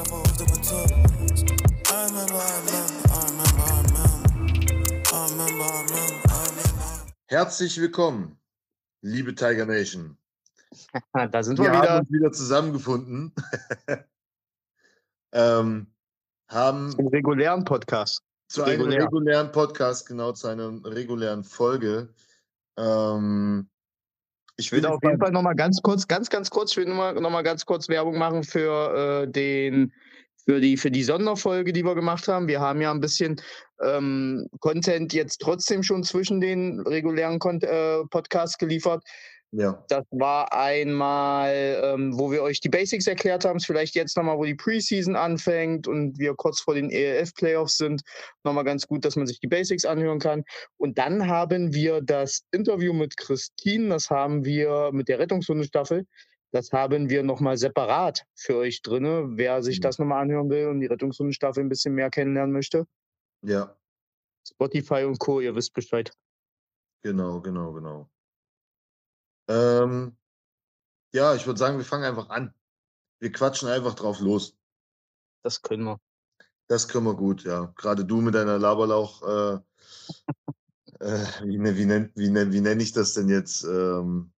up off the top. I remember, I remember, I remember, I remember. I remember, I remember, I remember. Herzlich willkommen, liebe Tiger Nation. Da sind Wir wir haben wieder uns wieder zusammengefunden. ähm, haben im regulären Podcast. zu einem regulär. regulären Podcast, genau zu einer regulären Folge. Ähm, ich will auf jeden Fall nochmal ganz kurz, ganz, ganz kurz, ich will nochmal noch mal ganz kurz Werbung machen für äh, den, für die, für die Sonderfolge, die wir gemacht haben. Wir haben ja ein bisschen ähm, Content jetzt trotzdem schon zwischen den regulären Kon äh, Podcasts geliefert. Ja, Das war einmal, ähm, wo wir euch die Basics erklärt haben, ist vielleicht jetzt nochmal, wo die Preseason anfängt und wir kurz vor den ELF-Playoffs sind, nochmal ganz gut, dass man sich die Basics anhören kann. Und dann haben wir das Interview mit Christine, das haben wir mit der Rettungshundestaffel, das haben wir nochmal separat für euch drin, wer sich Mhm. das nochmal anhören will und die Rettungshundestaffel ein bisschen mehr kennenlernen möchte. ja, Spotify und Co., ihr wisst Bescheid. genau, genau, genau. Ähm, ja, ich würde sagen, wir fangen einfach an. Wir quatschen einfach drauf los. Das können wir. Das können wir gut, ja. Gerade du mit deiner Laberlauch, äh, äh, wie, ne- wie, nenn, wie, nenn, wie nenne ich das denn jetzt? Ähm,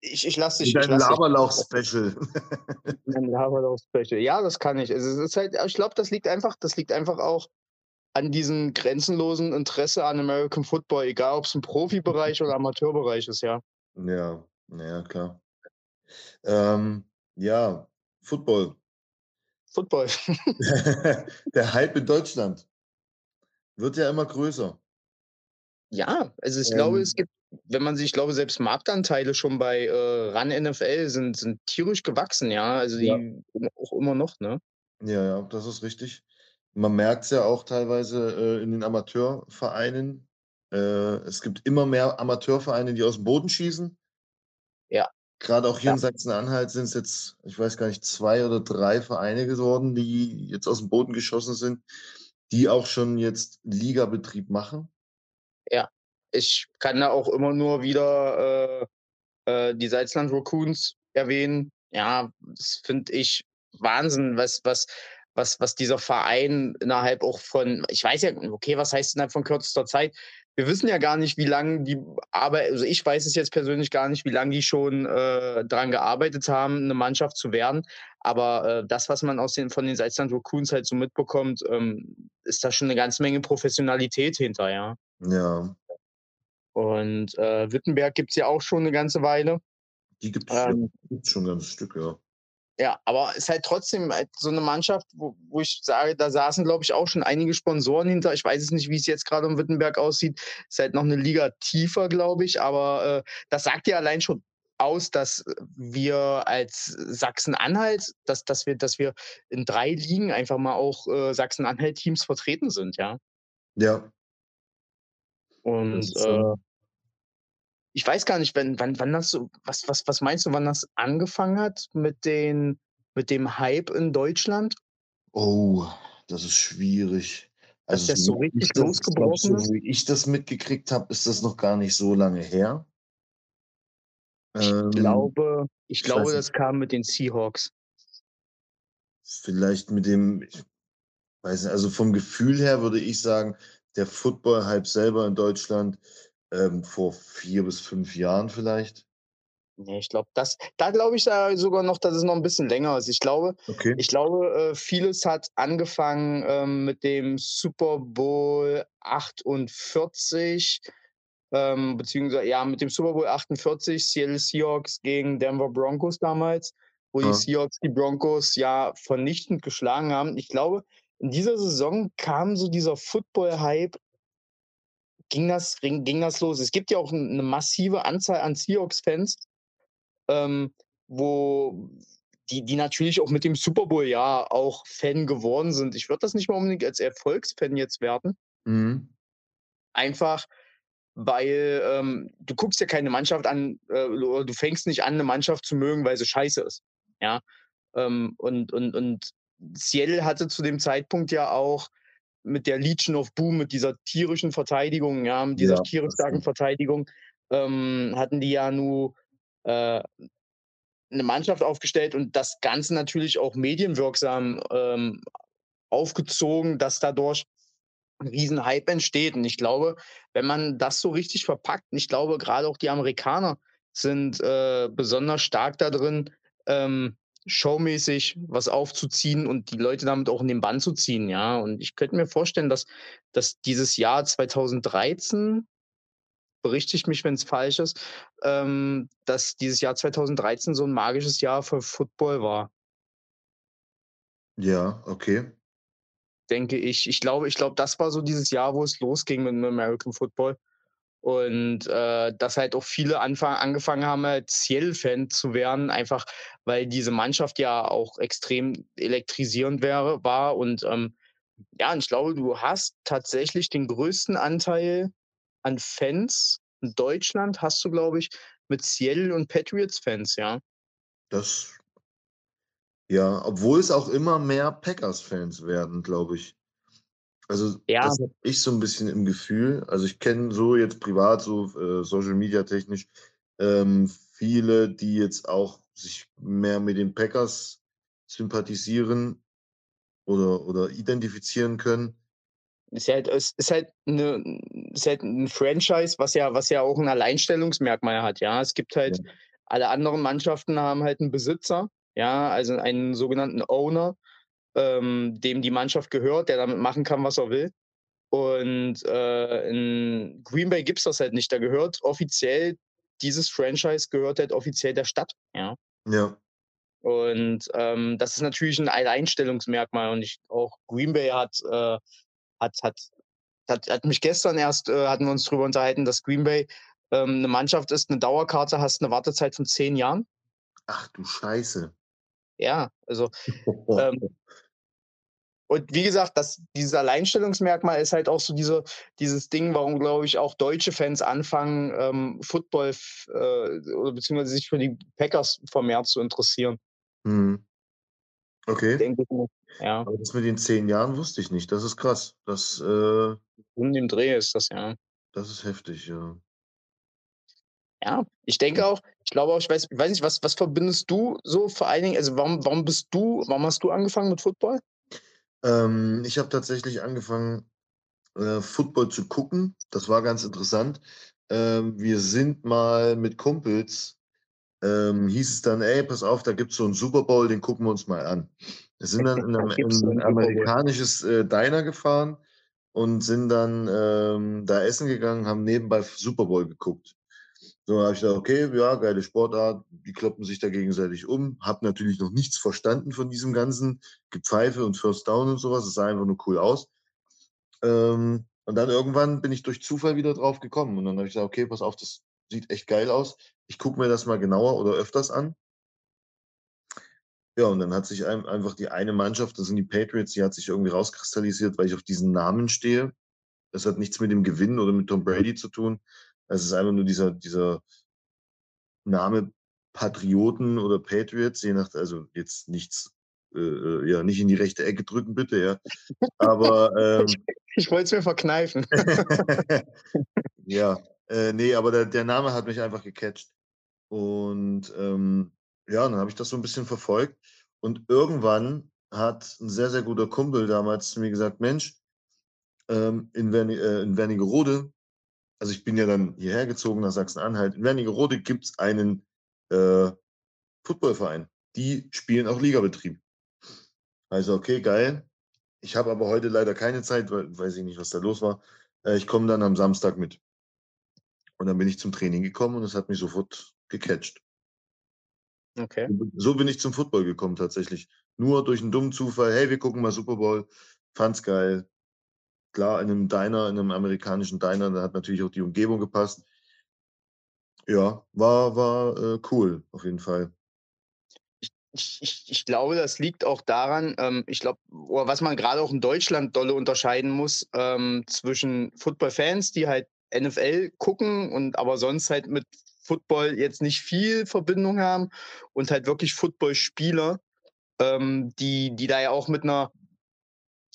Ich, ich lasse dich. dich- Laberlauch-Special. Ein Laberlauf-Special. Ja, das kann ich. Es ist halt, ich glaube, das liegt einfach, das liegt einfach auch an diesem grenzenlosen Interesse an American Football, egal ob es im Profibereich oder Amateurbereich ist, ja. Ja, ja, klar. Ähm, ja, Football. Football. Der Hype in Deutschland wird ja immer größer. ja, also ich glaube, Ähm. es gibt, wenn man sich, ich glaube, selbst Marktanteile schon bei äh, RAN NFL sind, sind tierisch gewachsen, ja. Also die Ja. auch immer noch, ne? Ja, ja, das ist richtig. Man merkt es ja auch teilweise äh, in den Amateurvereinen. Äh, es gibt immer mehr Amateurvereine, die aus dem Boden schießen. Ja. Gerade auch hier Ja. in Sachsen-Anhalt sind es jetzt, ich weiß gar nicht, zwei oder drei Vereine geworden, die jetzt aus dem Boden geschossen sind, die auch schon jetzt Ligabetrieb machen. Ich kann da auch immer nur wieder äh, äh, die Salzland Raccoons erwähnen. Ja, das finde ich Wahnsinn, was, was, was, was dieser Verein innerhalb auch von, ich weiß ja, okay, was heißt innerhalb von kürzester Zeit? Wir wissen ja gar nicht, wie lange die Arbeit, also ich weiß es jetzt persönlich gar nicht, wie lange die schon äh, daran gearbeitet haben, eine Mannschaft zu werden. Aber äh, das, was man aus den, von den Salzland Raccoons halt so mitbekommt, ähm, ist da schon eine ganze Menge Professionalität hinter, ja. Ja, Und äh, Wittenberg gibt es ja auch schon eine ganze Weile. die gibt es Ähm, schon ein ganzes Stück, ja. Ja, aber es ist halt trotzdem halt so eine Mannschaft, wo, wo ich sage, da saßen, glaube ich, auch schon einige Sponsoren hinter. Ich weiß es nicht, wie es jetzt gerade in Wittenberg aussieht. Ist halt noch eine Liga tiefer, glaube ich. Aber äh, das sagt ja allein schon aus, dass wir als Sachsen-Anhalt, dass, dass, wir, dass wir in drei Ligen einfach mal auch äh, Sachsen-Anhalt-Teams vertreten sind, ja. Ja, Und äh, ich weiß gar nicht, wenn, wann, wann das so, was, was, was meinst du, wann das angefangen hat mit, den, mit dem Hype in Deutschland? Oh, das ist schwierig. Dass das so richtig ich losgebrochen ist? So wie ich das mitgekriegt habe, ist das noch gar nicht so lange her. Ich Ähm, glaube, ich ich glaube, das kam mit den Seahawks. Vielleicht mit dem, ich weiß nicht, also vom Gefühl her würde ich sagen, der Football-Hype selber in Deutschland ähm, vor vier bis fünf Jahren vielleicht. Nee, ich glaube, das, da glaube ich da sogar noch, dass es noch ein bisschen länger ist. Ich glaube, Okay. ich glaube, äh, vieles hat angefangen ähm, mit dem Super Bowl 48, ähm, beziehungsweise ja, mit dem Super Bowl 48, Seattle Seahawks gegen Denver Broncos damals, wo Ja. die Seahawks die Broncos ja vernichtend geschlagen haben. Ich glaube, in dieser Saison kam so dieser Football-Hype, ging das, ging, das los. Es gibt ja auch eine massive Anzahl an Seahawks-Fans, ähm, wo die, die natürlich auch mit dem Super Bowl ja auch Fan geworden sind. Ich würde das nicht mal unbedingt als Erfolgsfan jetzt werten. Mhm. Einfach, weil ähm, du guckst ja keine Mannschaft an, äh, oder du fängst nicht an, eine Mannschaft zu mögen, weil sie scheiße ist. Ja. Ähm, und, und, und Seattle hatte zu dem Zeitpunkt ja auch mit der Legion of Boom, mit dieser tierischen Verteidigung, ja, mit dieser Ja, tierisch starken. Verteidigung, ähm, hatten die ja nur äh, 'ne Mannschaft aufgestellt und das Ganze natürlich auch medienwirksam, ähm, aufgezogen, dass dadurch 'n Riesenhype entsteht. Und ich glaube, wenn man das so richtig verpackt und ich glaube, grade auch die Amerikaner sind, äh, besonders stark da drin, ähm, showmäßig was aufzuziehen und die Leute damit auch in den Bann zu ziehen, ja? Und ich könnte mir vorstellen, dass dass dieses Jahr 2013 berichtigt mich, wenn's falsch ist, ähm, dass dieses Jahr 2013 so 'n magisches Jahr für Football war. Ja, okay. Denke ich. Ich glaube ich glaube, das war so dieses Jahr, wo es losging mit dem American Football. Und, äh, dass halt auch viele anfa angefangen haben, halt Seattle-Fan zu werden, einfach weil diese Mannschaft ja auch extrem elektrisierend wäre war. Und, ähm, ja, und ich glaube, du hast tatsächlich den größten Anteil an Fans in Deutschland hast du, glaube ich, mit Seattle und Patriots-Fans, ja. Das Ja, obwohl es auch immer mehr Packers-Fans werden, glaube ich. Also, Ja. das habe ich so 'n bisschen im Gefühl. Also, ich kenne so jetzt privat so, äh, Social-Media-technisch, ähm, viele, die jetzt auch sich mehr mit den Packers sympathisieren oder oder identifizieren können. Ist ja halt es ist halt 'ne ist halt 'n Franchise, was ja was ja auch 'n Alleinstellungsmerkmal hat, ja? Es gibt Ja. halt alle anderen Mannschaften haben halt 'n Besitzer, ja, also einen sogenannten Owner, ähm, dem die Mannschaft gehört, der damit machen kann, was er will. Und, äh, in Green Bay gibt's das halt nicht. Da gehört offiziell dieses Franchise gehört halt offiziell der Stadt, ja? Ja. Und, ähm, das ist natürlich 'n Alleinstellungsmerkmal und ich auch Green Bay hat, äh hat hat hat hat mich gestern erst äh, hatten wir uns drüber unterhalten, dass Green Bay, ähm, 'ne Mannschaft ist 'ne Dauerkarte hast 'ne Wartezeit von 10 Jahren. Ach du Scheiße. Ja, also, ähm und wie gesagt, das dieses Alleinstellungsmerkmal ist halt auch so diese dieses Ding, warum, glaube ich, auch deutsche Fans anfangen, ähm, Football äh, oder beziehungsweise sich für die Packers vermehrt zu interessieren. Mhm. Okay. Denke ich ja. Aber das mit den 10 Jahren wusste ich nicht. Das ist krass. Das, äh Um den Dreh ist das, ja. das ist heftig, ja. Ja, ich denke auch ich glaube auch ich weiß weiß nicht, was was verbindest du so vor allen Dingen also, warum warum bist du warum hast du angefangen mit Football? Ähm, ich habe tatsächlich angefangen, äh, Football zu gucken. Das war ganz interessant. Ähm, wir sind mal mit Kumpels ähm, hieß es dann: „Ey, pass auf, da gibt's so 'n Super Bowl, den gucken wir uns mal an.“ Wir sind dann in Da 'nem gibt's so in 'n 'n Super Bowl. amerikanisches, äh, Diner gefahren und sind dann, ähm, da essen gegangen, haben nebenbei Super Bowl geguckt. So, habe ich gedacht: „Okay, ja, geile Sportart.“ Die kloppen sich da gegenseitig um. Habe natürlich noch nichts verstanden von diesem ganzen Gepfeife und First Down und so was. Es sah einfach nur cool aus. Ähm, und dann irgendwann bin ich durch Zufall wieder drauf gekommen und dann habe ich gesagt: „Okay, pass auf, das sieht echt geil aus. Ich gucke mir das mal genauer oder öfters an.“ Ja, und dann hat sich ein einfach die eine Mannschaft, das sind die Patriots, die hat sich irgendwie rauskristallisiert, weil ich auf diesen Namen stehe. Das hat nichts mit dem Gewinn oder mit Tom Brady zu tun. Es ist einfach nur dieser dieser Name Patrioten oder Patriots, je nach also, jetzt nichts äh, äh, ja, nicht in die rechte Ecke drücken bitte, ja. Aber, Ich ähm ich wollte es mir verkneifen. Ja, äh, ne, aber der der Name hat mich einfach gecatcht. Und, ähm, ja, dann habe ich das so 'n bisschen verfolgt und irgendwann hat 'n sehr, sehr guter Kumpel damals zu mir gesagt: „Mensch, ähm, in Werni äh, in Wernigerode“ also, ich bin ja dann hierher gezogen nach Sachsen-Anhalt. „In Wernigerode gibt's einen, äh, Footballverein. Die spielen auch Ligabetrieb.“ Also, okay, geil. Ich habe aber heute leider keine Zeit, weil weiß ich nicht, was da los war. Äh, ich komme dann am Samstag mit. Und dann bin ich zum Training gekommen und es hat mich sofort gecatcht. Okay. So bin ich zum Football gekommen tatsächlich. Nur durch 'n dummen Zufall: „Hey, wir gucken mal Super Bowl.“ Fand's geil. Klar, in 'nem Diner in 'nem amerikanischen Diner, da hat natürlich auch die Umgebung gepasst. Ja, war war, äh, cool auf jeden Fall. Ich ich ich glaube, das liegt auch daran ähm, ich glaube was man grade auch in Deutschland dolle unterscheiden muss, ähm, zwischen Footballfans, die halt NFL gucken und aber sonst halt mit Football jetzt nicht viel Verbindung haben und halt wirklich Footballspieler, ähm, die die da ja auch mit 'ner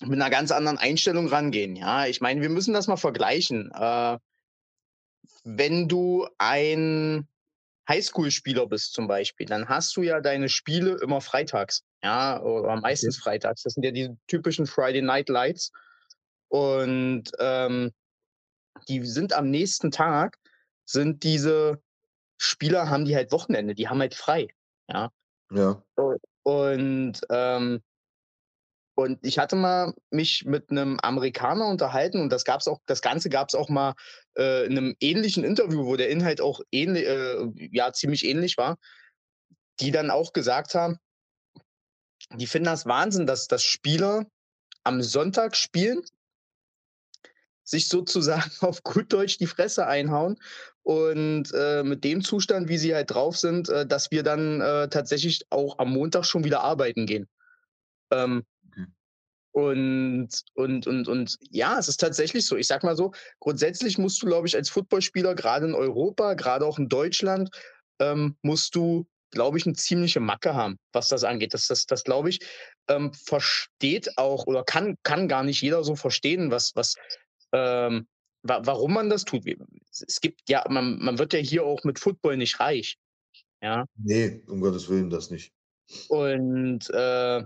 mit 'ner ganz anderen Einstellung rangehen, ja? Ich meine, wir müssen das mal vergleichen. Äh wenn du ein Highschool-Spieler bist zum Beispiel, dann hast du ja deine Spiele immer freitags, ja, oder meistens freitags. Das sind ja die typischen Friday Night Lights. Und ähm, die sind am nächsten Tag, sind diese Spieler, haben die halt Wochenende, die haben halt frei. Ja. Ja. Und, ähm, und ich hatte mal mich mit einem Amerikaner unterhalten und das gab's auch, das Ganze gab es auch mal äh, in einem ähnlichen Interview, wo der Inhalt auch ähnlich, äh, ja, ziemlich ähnlich war, die dann auch gesagt haben, die finden das Wahnsinn, dass, dass Spieler am Sonntag spielen, sich sozusagen auf gut Deutsch die Fresse einhauen und äh, mit dem Zustand, wie sie halt drauf sind, äh, dass wir dann äh, tatsächlich auch am Montag schon wieder arbeiten gehen. Ähm. Und, und, und, und ja, es ist tatsächlich so. Ich sag mal so, grundsätzlich musst du, glaube ich, als Footballspieler, gerade in Europa, gerade auch in Deutschland, ähm, musst du, glaube ich, eine ziemliche Macke haben, was das angeht. Das, das, das glaube ich, ähm, versteht auch oder kann, kann gar nicht jeder so verstehen, was, was, ähm, wa warum man das tut. Es gibt ja, man, man wird ja hier auch mit Football nicht reich. Ja. Nee, um Gottes Willen, das nicht. Und, äh,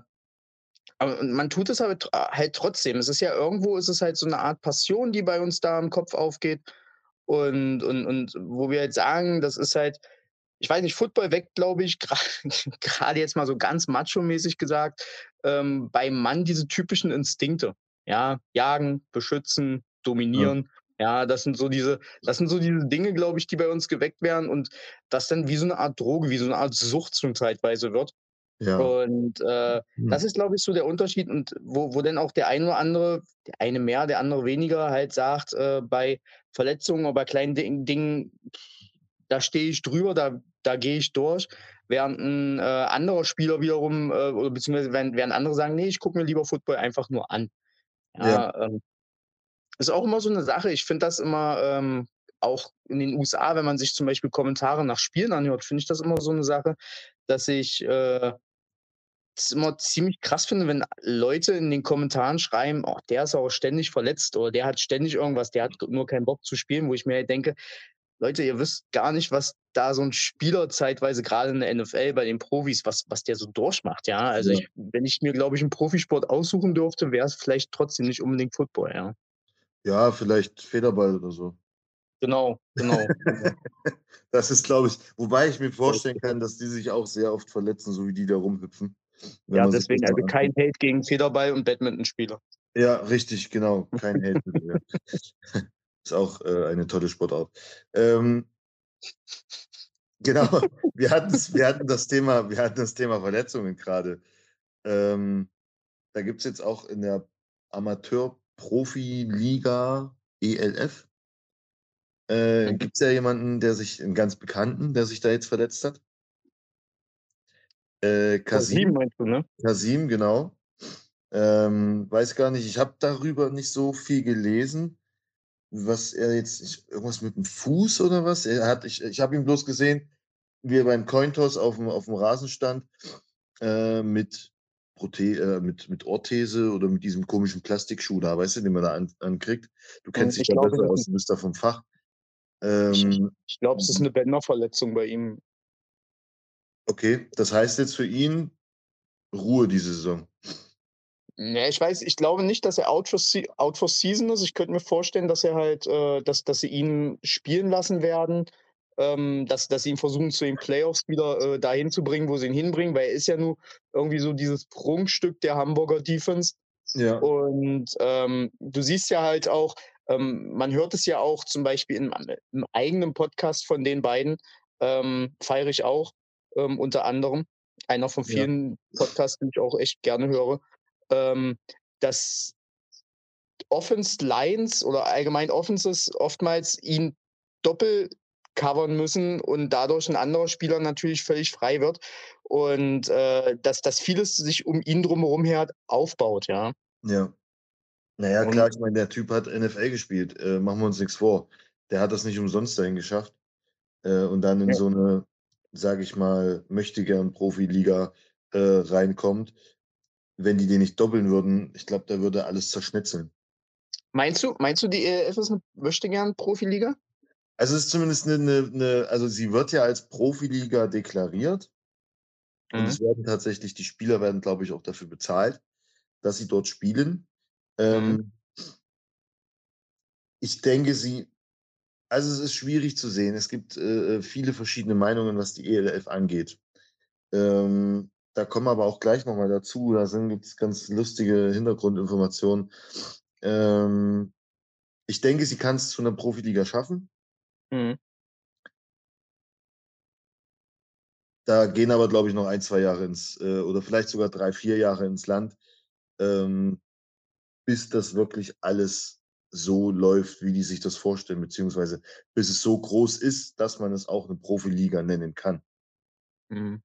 aber man tut es halt, halt trotzdem. Es ist ja irgendwo, ist es halt so eine Art Passion, die bei uns da im Kopf aufgeht. Und, und, und wo wir halt sagen, das ist halt, ich weiß nicht, Football weckt, glaube ich, gerade jetzt mal so ganz macho-mäßig gesagt, ähm, beim Mann diese typischen Instinkte. Ja, jagen, beschützen, dominieren. Ja, das sind so diese, das sind so diese Dinge, glaube ich, die bei uns geweckt werden und das dann wie so eine Art Droge, wie so eine Art Sucht zum zeitweise wird. Ja. Und äh, Hm. das ist, glaube ich, so der Unterschied und wo, wo dann auch der eine oder andere, der eine mehr, der andere weniger, halt sagt, äh, bei Verletzungen oder bei kleinen Ding- Dingen, da stehe ich drüber, da, da gehe ich durch. Während ein äh, anderer Spieler wiederum, äh, oder beziehungsweise während, während andere sagen, nee, ich gucke mir lieber Football einfach nur an. Ja, Ähm, ist auch immer so eine Sache. Ich finde das immer ähm, auch in den USA, wenn man sich zum Beispiel Kommentare nach Spielen anhört, finde ich das immer so eine Sache, dass ich äh, es immer ziemlich krass finde, wenn Leute in den Kommentaren schreiben, oh, der ist aber ständig verletzt oder der hat ständig irgendwas, der hat nur keinen Bock zu spielen, wo ich mir halt denke, Leute, ihr wisst gar nicht, was da so ein Spieler zeitweise gerade in der NFL bei den Profis, was, was der so durchmacht, ja. Also Ja. ich, wenn ich mir, glaube ich, einen Profisport aussuchen dürfte, wäre es vielleicht trotzdem nicht unbedingt Football, ja. ja, vielleicht Federball oder so. Genau, genau. Das ist, glaube ich, wobei ich mir vorstellen kann, dass die sich auch sehr oft verletzen, so wie die da rumhüpfen. Ja, deswegen also kein. Hate gegen Federball und Badmintonspieler. Ja, richtig, genau. Kein Hate. ja. Ist auch äh, eine tolle Sportart. Ähm, genau, wir hatten, wir, hatten das Thema, wir hatten das Thema Verletzungen gerade. Ähm, da gibt es jetzt auch in der Amateur-Profi-Liga ELF, äh, Mhm. gibt es ja jemanden, der sich, einen ganz Bekannten, der sich da jetzt verletzt hat. Äh, Kasim, meinst du, ne? Kasim, genau. Ähm, weiß gar nicht, ich habe darüber nicht so viel gelesen, was er jetzt, ich, irgendwas mit dem Fuß oder was? Er hat, ich, ich habe ihn bloß gesehen, wie er beim Cointoss auf dem, auf dem Rasen stand, äh, mit, Prote äh, mit, mit Orthese oder mit diesem komischen Plastikschuh da, weißt du, den man da an, ankriegt. Du kennst ich dich glaube, besser aus, du bist da vom Fach. Ich, Ähm, ich glaube, es ist eine Bänderverletzung bei ihm. Okay, das heißt jetzt für ihn Ruhe diese Saison. Ja, ich weiß, ich glaube nicht, dass er out for, out for season ist. Ich könnte mir vorstellen, dass er halt, äh, dass, dass sie ihn spielen lassen werden, ähm, dass, dass sie ihn versuchen, zu den Playoffs wieder äh, dahin zu bringen, wo sie ihn hinbringen, weil er ist ja nur irgendwie so dieses Prunkstück der Hamburger Defense. Ja. Und ähm, du siehst ja halt auch, ähm, man hört es ja auch zum Beispiel im, im eigenen Podcast von den beiden, ähm, feiere ich auch ähm, unter anderem. Einer von Ja. vielen Podcasts, die ich auch echt gerne höre, ähm, dass Offense Lines oder allgemein Offenses oftmals ihn doppelt covern müssen und dadurch ein anderer Spieler natürlich völlig frei wird und äh, dass, dass vieles sich um ihn drumherum her aufbaut, ja. Ja. Naja, Und- klar, ich meine, der Typ hat NFL gespielt, äh, machen wir uns nichts vor. Der hat das nicht umsonst dahin geschafft. Äh, und dann in Ja. so eine, sage ich mal, möchte gern Profiliga äh, reinkommt. Wenn die den nicht doppeln würden, ich glaube, da würde alles zerschnetzeln. Meinst du, meinst du, die ELF ist eine möchte gern Profiliga? Also es ist zumindest eine, eine, eine, also sie wird ja als Profiliga deklariert. Und Mhm. es werden tatsächlich, die Spieler werden, glaube ich, auch dafür bezahlt, dass sie dort spielen. Ähm, ich denke, sie, also es ist schwierig zu sehen. Es gibt äh, viele verschiedene Meinungen, was die ELF angeht. Ähm, da kommen wir aber auch gleich nochmal dazu. Da gibt es ganz lustige Hintergrundinformationen. Ähm, ich denke, sie kann es zu einer Profiliga schaffen. Mhm. Da gehen aber, glaube ich, noch ein, zwei Jahre ins, äh, oder vielleicht sogar drei, vier Jahre ins Land, ähm, bis das wirklich alles so läuft, wie die sich das vorstellen, beziehungsweise bis es so groß ist, dass man es auch eine Profiliga nennen kann. Mhm.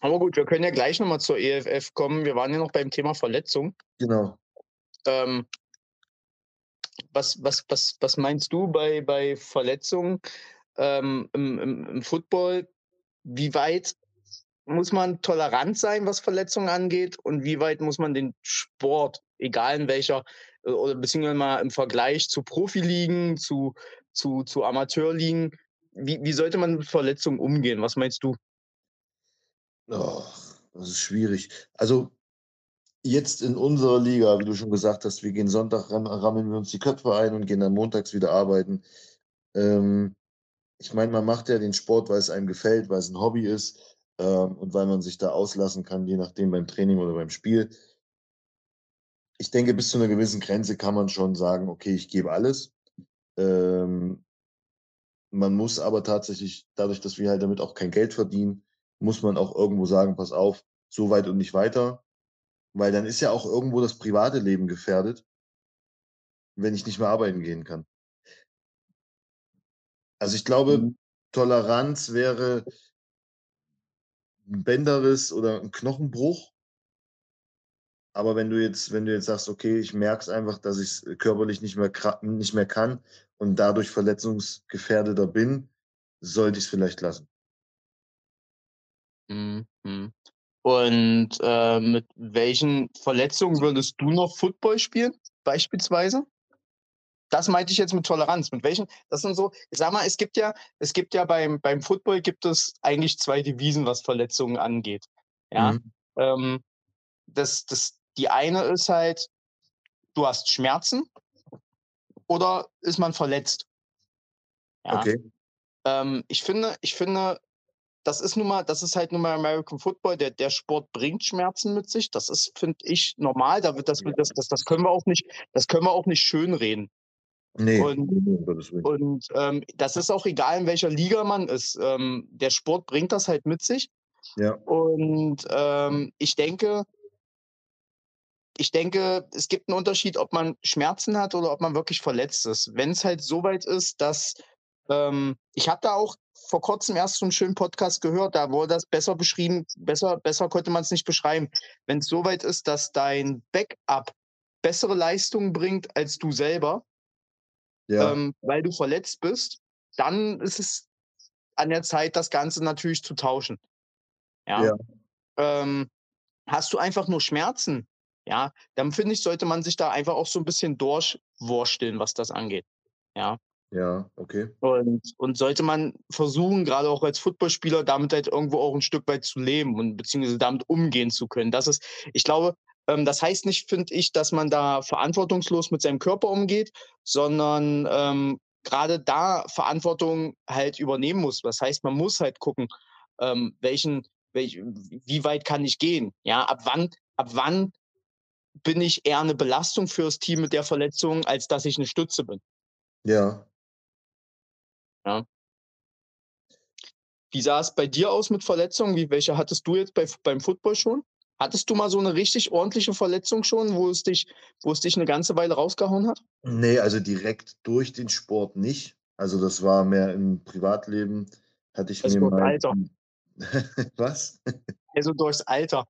Aber gut, wir können ja gleich nochmal zur EFF kommen. Wir waren ja noch beim Thema Verletzung. Genau. Ähm, was, was, was, was meinst du bei, bei Verletzungen ähm, im, im, im Football? Wie weit muss man tolerant sein, was Verletzungen angeht? Und wie weit muss man den Sport, egal in welcher, oder beziehungsweise mal im Vergleich zu Profiligen, zu, zu, zu Amateurligen, wie, wie sollte man mit Verletzungen umgehen? Was meinst du? Oh, das ist schwierig. Also jetzt in unserer Liga, wie du schon gesagt hast, wir gehen Sonntag, ram- rammeln wir uns die Köpfe ein und gehen dann montags wieder arbeiten. Ähm, ich meine, man macht ja den Sport, weil es einem gefällt, weil es ein Hobby ist ähm, und weil man sich da auslassen kann, je nachdem beim Training oder beim Spiel. Ich denke, bis zu einer gewissen Grenze kann man schon sagen, okay, ich gebe alles. Ähm, man muss aber tatsächlich, dadurch, dass wir halt damit auch kein Geld verdienen, muss man auch irgendwo sagen, pass auf, so weit und nicht weiter. Weil dann ist ja auch irgendwo das private Leben gefährdet, wenn ich nicht mehr arbeiten gehen kann. Also ich glaube, Mhm. Toleranz wäre ein Bänderriss oder ein Knochenbruch. Aber wenn du jetzt, wenn du jetzt sagst, okay, ich merke es einfach, dass ich es körperlich nicht mehr, nicht mehr kann und dadurch verletzungsgefährdeter bin, sollte ich es vielleicht lassen. Mhm. Und äh, mit welchen Verletzungen würdest du noch Football spielen, beispielsweise? Das meinte ich jetzt mit Toleranz. Mit welchen? Das sind so, ich sag mal, es gibt ja, es gibt ja beim, beim Football gibt es eigentlich zwei Devisen, was Verletzungen angeht. Ja. Mhm. Ähm, das, das, die eine ist halt, du hast Schmerzen oder ist man verletzt? Ja. Okay. Ähm, ich finde, ich finde, das ist nun mal, das ist halt nun mal American Football. Der, der Sport bringt Schmerzen mit sich. Das ist, finde ich, normal. Da wird das, das, das, das können wir auch nicht, das können wir auch nicht schönreden. Nee, Und-. Und ähm, das ist auch egal, in welcher Liga man ist. Ähm, der Sport bringt das halt mit sich. Ja. Und ähm, ich denke, ich denke, es gibt einen Unterschied, ob man Schmerzen hat oder ob man wirklich verletzt ist. Wenn es halt so weit ist, dass ähm, ich habe da auch vor kurzem erst so einen schönen Podcast gehört, da wurde das besser beschrieben, besser, besser konnte man es nicht beschreiben. Wenn es so weit ist, dass dein Backup bessere Leistungen bringt als du selber, Ja, ähm, weil du verletzt bist, dann ist es an der Zeit, das Ganze natürlich zu tauschen. Ja. Ja. Ähm, hast du einfach nur Schmerzen, ja, dann finde ich, sollte man sich da einfach auch so ein bisschen durchwursteln, was das angeht. Ja. ja, okay. Und, und sollte man versuchen, gerade auch als Footballspieler, damit halt irgendwo auch ein Stück weit zu leben und beziehungsweise damit umgehen zu können. Das ist, ich glaube, ähm, das heißt nicht, finde ich, dass man da verantwortungslos mit seinem Körper umgeht, sondern ähm, gerade da Verantwortung halt übernehmen muss. Das heißt, man muss halt gucken, ähm, welchen, welch, wie weit kann ich gehen? Ja, ab wann, ab wann bin ich eher eine Belastung fürs Team mit der Verletzung, als dass ich eine Stütze bin. Ja. Wie sah es bei dir aus mit Verletzungen? Wie, welche hattest du jetzt bei, beim Football schon? Hattest du mal so eine richtig ordentliche Verletzung schon, wo es dich, wo es dich eine ganze Weile rausgehauen hat? Nee, also direkt durch den Sport nicht. Also das war mehr im Privatleben. Hatte ich Also mir durchs mal. Alter. Was? Also durchs Alter.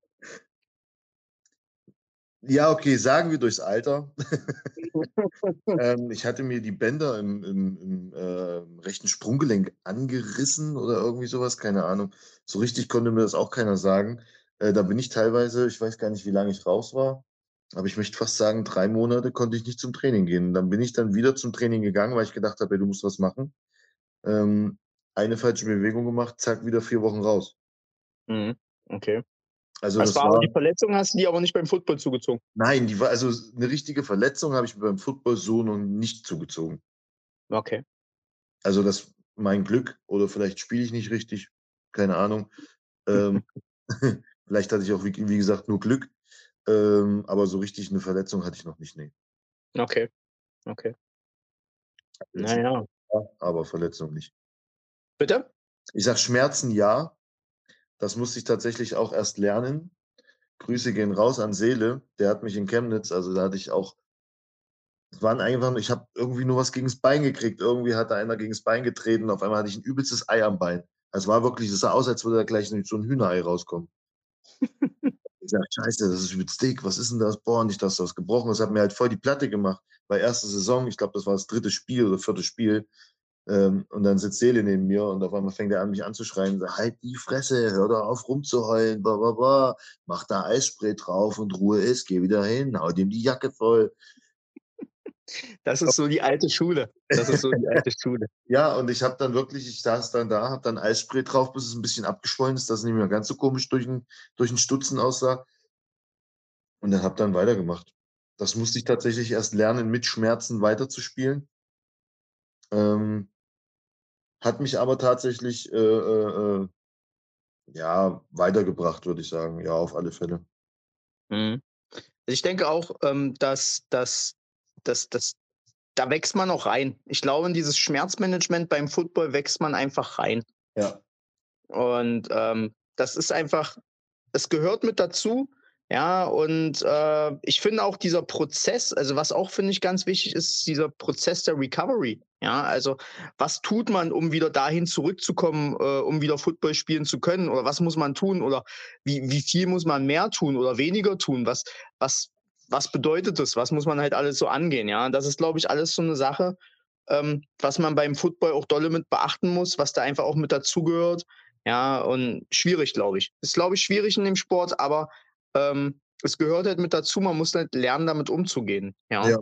Ja, okay, sagen wir durchs Alter. ähm, ich hatte mir die Bänder im, im, im äh, rechten Sprunggelenk angerissen oder irgendwie sowas, keine Ahnung. So richtig konnte mir das auch keiner sagen. Äh, da bin ich teilweise, ich weiß gar nicht, wie lange ich raus war, aber ich möchte fast sagen, drei Monate konnte ich nicht zum Training gehen. Dann bin ich dann wieder zum Training gegangen, weil ich gedacht habe, ey, du musst was machen. ähm, eine falsche Bewegung gemacht, zack, wieder vier Wochen raus. Mhm. Okay. Also Das das war war die Verletzung, hast du die aber nicht beim Football zugezogen? nein, die war also eine richtige Verletzung habe ich mir beim Football so noch nicht zugezogen. Okay. Also, das mein Glück oder vielleicht spiele ich nicht richtig, keine Ahnung. Ähm, vielleicht hatte ich auch, wie wie gesagt, nur Glück, ähm, aber so richtig 'ne Verletzung hatte ich noch nicht, ne. Okay. Okay. Jetzt Na ja. ja, aber Verletzung nicht. Bitte? Ich sage Schmerzen ja. Das musste ich tatsächlich auch erst lernen. Grüße gehen raus an Seele. Der hat mich in Chemnitz also, da hatte ich auch es waren einfach ich habe irgendwie nur was gegens Bein gekriegt. Irgendwie hat da einer gegens Bein getreten. Auf einmal hatte ich 'n übelstes Ei am Bein. Es war wirklich es sah aus, als würde da gleich so 'n Hühnerei rauskommen. Ich sage: „Scheiße, das ist übelst dick. Was ist 'n das? Boah, nicht, dass das gebrochen ist.“ Hat mir halt voll die Platte gemacht. War erste Saison, ich glaube, das war das 3. Spiel oder 4. Spiel. Ähm, und dann sitzt Seele neben mir und auf einmal fängt er an, mich anzuschreien, sagt: „Halt die Fresse, hör doch auf rumzuheulen, ba ba ba. Mach da Eisspray drauf und Ruhe ist. Geh wieder hin, hau dem die Jacke voll.“ Das ist so die alte Schule. Das ist so die alte Schule. Ja, und ich habe dann wirklich ich saß dann da, habe dann Eisspray drauf, bis es 'n bisschen abgeschwollen ist, dass es nicht mehr ganz so komisch durch 'n durch 'n Stutzen aussah. Und dann habe dann weitergemacht. Das musste ich tatsächlich erst lernen, mit Schmerzen weiterzuspielen. Ähm hat mich aber tatsächlich, äh, äh, äh, ja, weitergebracht, würde ich sagen. Ja, auf alle Fälle. Mhm. Ich denke auch, ähm, dass dass dass dass da wächst man auch rein. Ich glaube, in dieses Schmerzmanagement beim Football wächst man einfach rein. Ja. Und, ähm, das ist einfach es gehört mit dazu, ja, und, äh, ich finde auch dieser Prozess also, was auch, finde ich, ganz wichtig ist, dieser Prozess der Recovery, ja? Also, was tut man, um wieder dahin zurückzukommen, äh, um wieder Football spielen zu können? Oder was muss man tun? Oder wie wie viel muss man mehr tun oder weniger tun? Was was was bedeutet das? Was muss man halt alles so angehen, ja? Das ist, glaube ich, alles so 'ne Sache, ähm, was man beim Football auch dolle mit beachten muss, was da einfach auch mit dazugehört, ja, und schwierig, glaube ich. Ist, glaube ich, schwierig in dem Sport, aber, ähm, es gehört halt mit dazu. Man muss halt lernen, damit umzugehen, ja. Ja.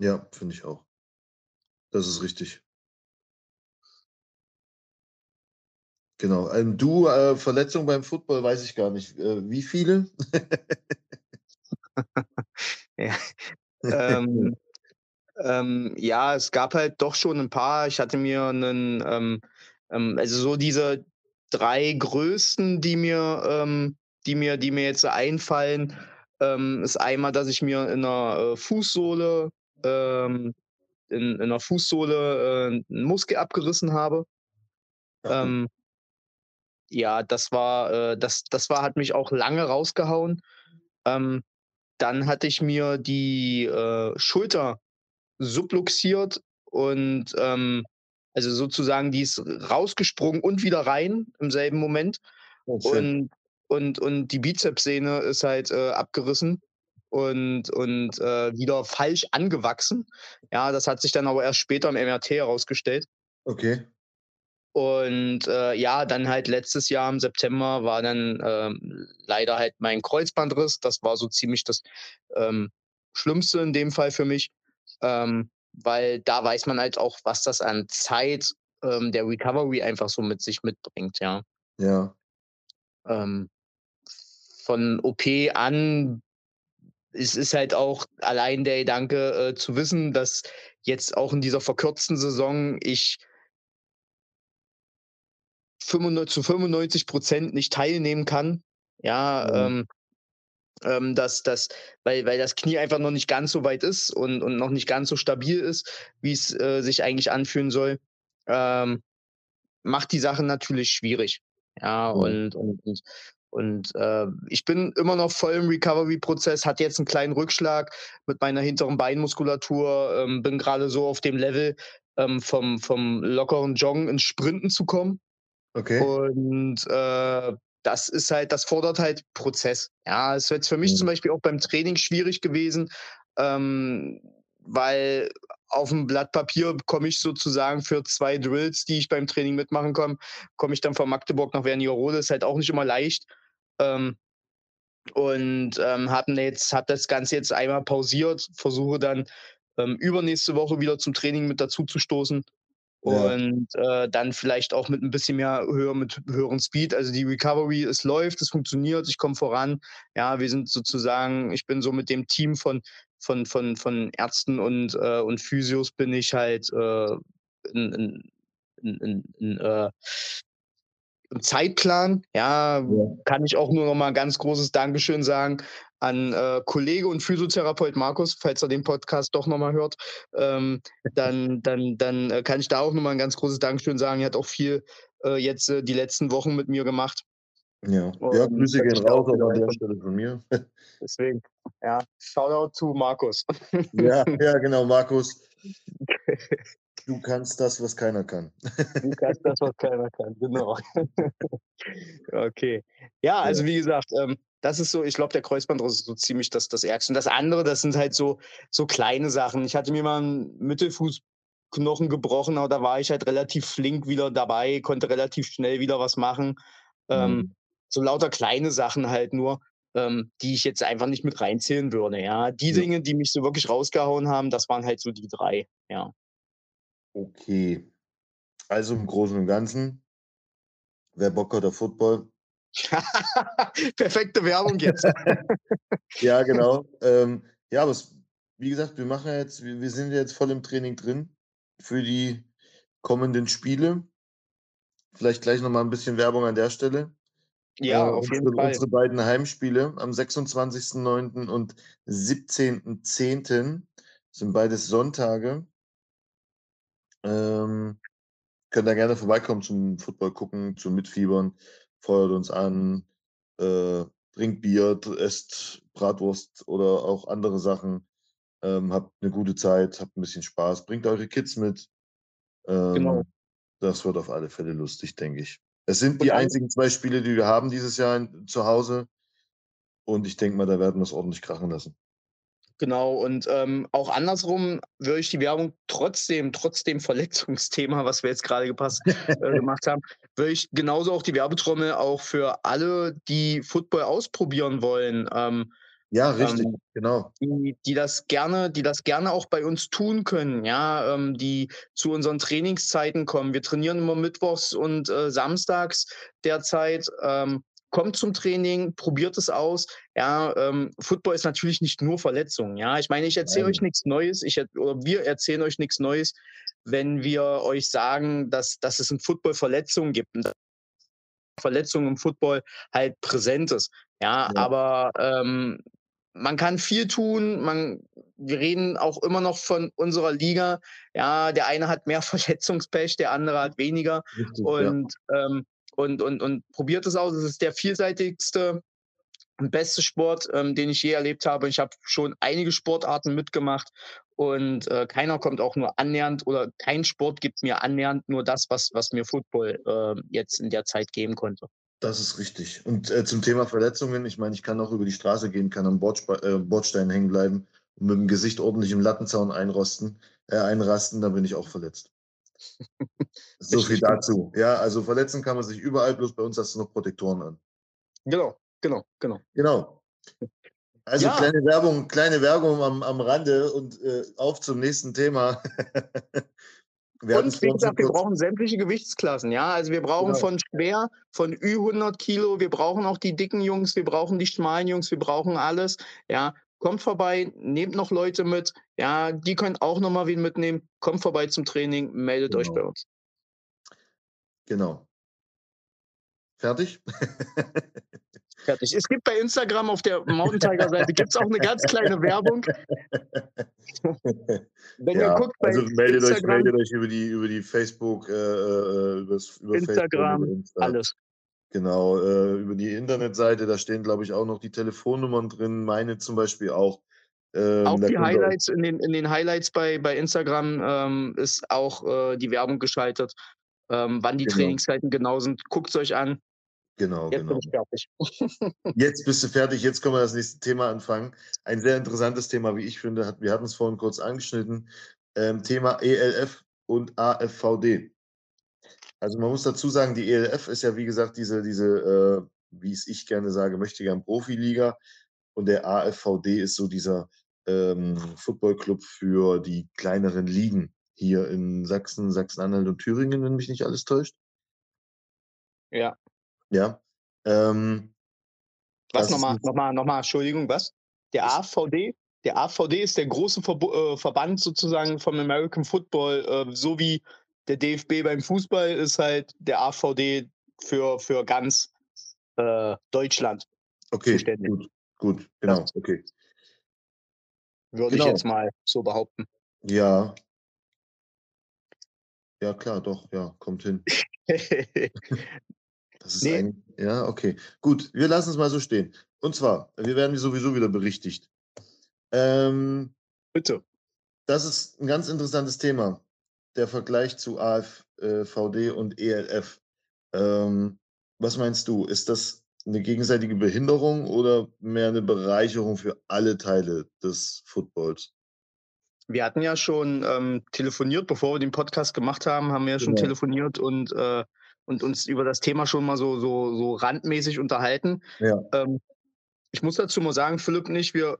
Ja, finde ich auch. Das ist richtig. Genau. Ähm, du, äh, Verletzungen beim Football weiß ich gar nicht. Äh, wie viele? Ja. Ähm, ähm, ja, es gab halt doch schon 'n paar. Ich hatte mir 'nen, ähm ähm, also, so diese 3 größten, die mir ähm, die mir die mir jetzt so einfallen, ähm, ist einmal, dass ich mir in 'ner, äh, Fußsohle ähm, in in 'ner Fußsohle, äh, 'n Muskel abgerissen habe. Du. Ähm ja, das war äh, das das war hat mich auch lange rausgehauen. Ähm, dann hatte ich mir die, äh, Schulter subluxiert und, ähm also, sozusagen die ist rausgesprungen und wieder rein im selben Moment. Oh. Und und und die Bizepssehne ist halt, äh, abgerissen und und, äh, wieder falsch angewachsen. Ja, das hat sich dann aber erst später im MRT herausgestellt. Okay. Und, äh, ja, dann halt letztes Jahr im September war dann, ähm, leider halt mein Kreuzbandriss. Das war so ziemlich das, ähm, Schlimmste in dem Fall für mich, ähm, weil da weiß man halt auch, was das an Zeit, ähm, der Recovery einfach so mit sich mitbringt, ja. Ja. Ähm, von OP an es ist halt auch allein der Gedanke, äh, zu wissen, dass jetzt auch in dieser verkürzten Saison ich 95 zu 95 % nicht teilnehmen kann. Ja, Mhm. ähm, ähm, dass das weil weil das Knie einfach noch nicht ganz so weit ist und und noch nicht ganz so stabil ist, wie's, äh, sich eigentlich anfühlen soll, ähm, macht die Sache natürlich schwierig. Ja, Ja. und und und und, äh, ich bin immer noch voll im Recovery-Prozess, hatte jetzt 'n kleinen Rückschlag mit meiner hinteren Beinmuskulatur, ähm, bin grade so auf dem Level, ähm, vom vom lockeren Joggen ins Sprinten zu kommen. Okay. Und, äh, das ist halt das fordert halt Prozess. Ja, ist jetzt für mich zum Mhm. Beispiel auch beim Training schwierig gewesen, ähm, weil auf'm Blatt Papier komme ich sozusagen für 2 Drills, die ich beim Training mitmachen komme komme ich dann von Magdeburg nach Wernigerode, ist halt auch nicht immer leicht. Ähm, und, ähm, habe 'n jetzt habe das Ganze jetzt einmal pausiert, versuche dann, ähm, übernächste Woche wieder zum Training mit dazuzustoßen Ja. und äh, dann vielleicht auch mit ein bisschen mehr höher, mit höherem Speed. Also die Recovery, es läuft, es funktioniert, ich komme voran. Ja, wir sind sozusagen, ich bin so mit dem Team von, von, von, von Ärzten und, äh, und Physios bin ich halt äh, in, in, in, äh, im Zeitplan. Ja, Ja. kann ich auch nur noch mal ein ganz großes Dankeschön sagen an äh, Kollege und Physiotherapeut Markus, falls er den Podcast doch noch mal hört. Ähm, dann dann, dann äh, kann ich da auch noch mal ein ganz großes Dankeschön sagen. Er hat auch viel äh, jetzt äh, die letzten Wochen mit mir gemacht. Ja, ja Grüße gehen raus an der Stelle von mir. Deswegen, ja, Shoutout zu Markus. ja, ja, genau, Markus. Du kannst das, was keiner kann. Du kannst das, was keiner kann, genau. okay. Ja, also wie gesagt, ähm, das ist so, ich glaube, der Kreuzbandriss ist so ziemlich das, das Ärgste. Und das andere, das sind halt so, so kleine Sachen. Ich hatte mir mal einen Mittelfußknochen gebrochen, aber da war ich halt relativ flink wieder dabei, konnte relativ schnell wieder was machen. Ähm, Mhm. So lauter kleine Sachen halt nur, ähm, die ich jetzt einfach nicht mit reinzählen würde. Ja, die Ja. Dinge, die mich so wirklich rausgehauen haben, das waren halt so die drei. Ja. Okay. Also im Großen und Ganzen, wer Bock hat auf Football, Perfekte Werbung jetzt. Ja, genau. ähm, ja, aber es, wie gesagt, wir machen jetzt, wir, sind jetzt voll im Training drin für die kommenden Spiele. Vielleicht gleich nochmal ein bisschen Werbung an der Stelle. Ja, Äh, auf jeden unsere, Fall. Unsere beiden Heimspiele am 26.09. und 17.10. sind beides Sonntage. Ähm, könnt da gerne vorbeikommen zum Football gucken, zum Mitfiebern. Feuert uns an, äh, trinkt Bier, esst Bratwurst oder auch andere Sachen. Ähm, habt eine gute Zeit, habt ein bisschen Spaß, bringt eure Kids mit. Ähm, Genau. Das wird auf alle Fälle lustig, denke ich. Es sind die einzigen zwei Spiele, die wir haben dieses Jahr in, zu Hause. Und ich denke mal, da werden wir es ordentlich krachen lassen. Genau, und ähm, auch andersrum würde ich die Werbung trotzdem, trotz dem Verletzungsthema, was wir jetzt gerade gepasst, äh, gemacht haben, würde ich genauso auch die Werbetrommel auch für alle, die Football ausprobieren wollen, ähm, Ja, richtig, Ähm, genau. die, die das gerne, die das gerne auch bei uns tun können, ja, ähm, die zu unseren Trainingszeiten kommen. Wir trainieren immer mittwochs und äh, samstags derzeit. Ähm, kommt zum Training, probiert es aus. Ja, ähm, Football ist natürlich nicht nur Verletzungen. Ja, ich meine, ich erzähle euch nichts Neues. Ich er- oder wir erzählen euch nichts Neues, wenn wir euch sagen, dass, dass es in Football Verletzungen gibt. Und dass Verletzungen im Football halt präsent ist. Ja, Ja. aber ähm, man kann viel tun. Man, wir reden auch immer noch von unserer Liga. Ja, der eine hat mehr Verletzungspech, der andere hat weniger. richtig ja. Und, ähm, und, und, und probiert es aus. Es ist der vielseitigste und beste Sport, ähm, den ich je erlebt habe. Ich habe schon einige Sportarten mitgemacht und äh, keiner kommt auch nur annähernd oder kein Sport gibt mir annähernd nur das, was, was mir Football äh, jetzt in der Zeit geben konnte. Das ist richtig. Und äh, zum Thema Verletzungen, ich meine, ich kann auch über die Straße gehen, kann am Bordspe äh, Bordstein hängen bleiben und mit dem Gesicht ordentlich im Lattenzaun einrosten, äh, einrasten, da bin ich auch verletzt. so viel dazu. Ja, also verletzen kann man sich überall, bloß bei uns hast du noch Protektoren an. Genau, genau, genau. Genau. Also Ja. kleine Werbung, kleine Werbung am, am Rande und äh, auf zum nächsten Thema. wir Und wie gesagt, wir brauchen sämtliche Gewichtsklassen, ja. Also wir brauchen Genau. von schwer, von Ü100 Kilo, wir brauchen auch die dicken Jungs, wir brauchen die schmalen Jungs, wir brauchen alles, ja. Kommt vorbei, nehmt noch Leute mit, ja, die können auch nochmal wen mitnehmen. Kommt vorbei zum Training, meldet euch Genau. bei uns. Genau. Fertig? Fertig. Es gibt bei Instagram auf der Mountain Tiger Seite gibt's auch eine ganz kleine Werbung. Wenn ihr ja, guckt bei also meldet euch, Instagram, meldet euch über die, über die Facebook, äh, äh, übers, über Instagram, Facebook, über Insta. alles. Genau, äh, über die Internetseite, da stehen, glaube ich, auch noch die Telefonnummern drin, meine zum Beispiel auch. Ähm, Auch die ihr euch- Highlights, in den, in den Highlights bei, bei Instagram ähm, ist auch äh, die Werbung geschaltet. Ähm, wann die Genau. Trainingszeiten genau sind, guckt es euch an. Genau, Jetzt genau. bin ich fertig. Jetzt bist du fertig, jetzt können wir das nächste Thema anfangen. Ein sehr interessantes Thema, wie ich finde, hat, wir hatten es vorhin kurz angeschnitten. Ähm, Thema ELF und AFVD. Also man muss dazu sagen, die ELF ist ja wie gesagt diese, diese äh, wie es ich gerne sage, möchte gern Profiliga. Und der AFVD ist so dieser ähm, Footballclub für die kleineren Ligen. hier in Sachsen, Sachsen-Anhalt und Thüringen, wenn mich nicht alles täuscht. Ja. Ja. Ähm, Was das nochmal, nochmal, nochmal, Entschuldigung, was? Der Das- AVD? Der AVD ist der große Verbo äh, Verband sozusagen vom American Football, äh, so wie der DFB beim Fußball ist halt der AVD für, für ganz äh, Deutschland, okay, zuständig. gut, gut, genau, okay. würde Genau. ich jetzt mal so behaupten. Ja. Ja, klar, doch, ja, kommt hin. Das ist Nee. ein, ja, okay. Gut, wir lassen es mal so stehen. Und zwar, wir werden sowieso wieder berichtigt. Ähm, Bitte. das ist ein ganz interessantes Thema. Der Vergleich zu AFVD und ELF. Ähm, was meinst du? Ist das eine gegenseitige Behinderung oder mehr eine Bereicherung für alle Teile des Footballs? Wir hatten ja schon ähm, telefoniert, bevor wir den Podcast gemacht haben, haben wir ja schon Genau. telefoniert und, äh, und uns über das Thema schon mal so, so, so randmäßig unterhalten. Ja. Ähm, ich muss dazu mal sagen, Philipp und ich, wir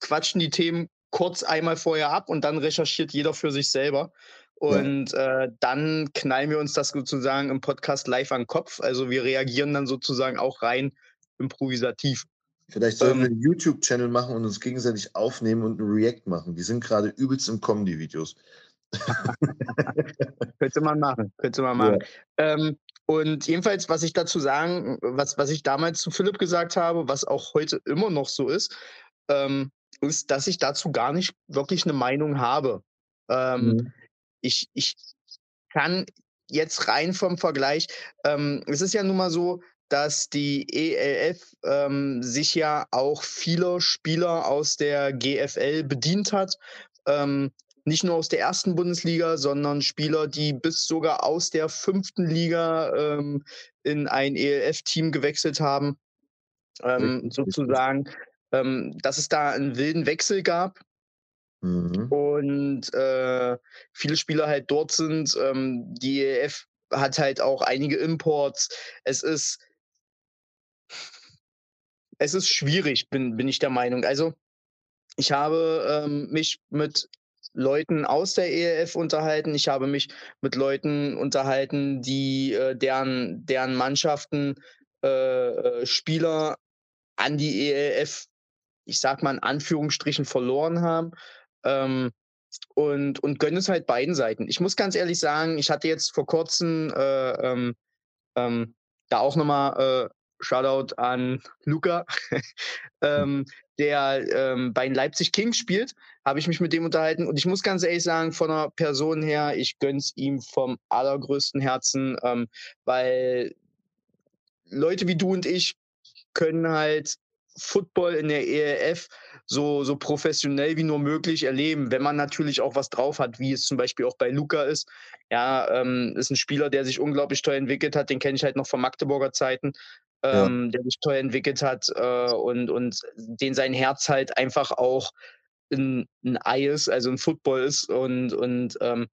quatschen die Themen kurz einmal vorher ab und dann recherchiert jeder für sich selber. Und äh, dann knallen wir uns das sozusagen im Podcast live an den Kopf. Also wir reagieren dann sozusagen auch rein improvisativ. Vielleicht sollten Ähm, wir einen YouTube-Channel machen und uns gegenseitig aufnehmen und ein React machen. Die sind gerade übelst im kommen, die Videos. Könnte man machen, könnte man machen. Ähm, und jedenfalls, was ich dazu sagen, was, was ich damals zu Philipp gesagt habe, was auch heute immer noch so ist, ähm, ist, dass ich dazu gar nicht wirklich eine Meinung habe. Ähm, Mhm. ich, ich kann jetzt rein vom Vergleich, ähm, es ist ja nun mal so, dass die ELF ähm, sich ja auch viele Spieler aus der GFL bedient hat. Ähm, nicht nur aus der ersten Bundesliga, sondern Spieler, die bis sogar aus der fünften Liga ähm, in ein ELF-Team gewechselt haben. Ähm, sozusagen, ähm, dass es da einen wilden Wechsel gab Mhm. und äh, viele Spieler halt dort sind. Ähm, die EF hat halt auch einige Imports. Es ist es ist schwierig, bin, bin ich der Meinung. Also ich habe ähm, mich mit Leuten aus der ELF unterhalten. Ich habe mich mit Leuten unterhalten, die äh, deren, deren Mannschaften äh, äh, Spieler an die ELF, ich sag mal in Anführungsstrichen, verloren haben. Ähm, und, und gönne es halt beiden Seiten. Ich muss ganz ehrlich sagen, ich hatte jetzt vor kurzem äh, ähm, ähm, da auch nochmal äh, Shoutout an Luca, ähm, der ähm, bei den Leipzig Kings spielt, habe ich mich mit dem unterhalten. Und ich muss ganz ehrlich sagen, von einer Person her, ich gönn's ihm vom allergrößten Herzen, ähm, weil Leute wie du und ich können halt Football in der ELF so, so professionell wie nur möglich erleben, wenn man natürlich auch was drauf hat, wie es zum Beispiel auch bei Luca ist. Ja, ähm, ist ein Spieler, der sich unglaublich toll entwickelt hat, den kenne ich halt noch von Magdeburger Zeiten, Ja. ähm, der sich toll entwickelt hat äh, und, und den sein Herz halt einfach auch ein, ein Ei ist, also ein Football ist und, und ähm,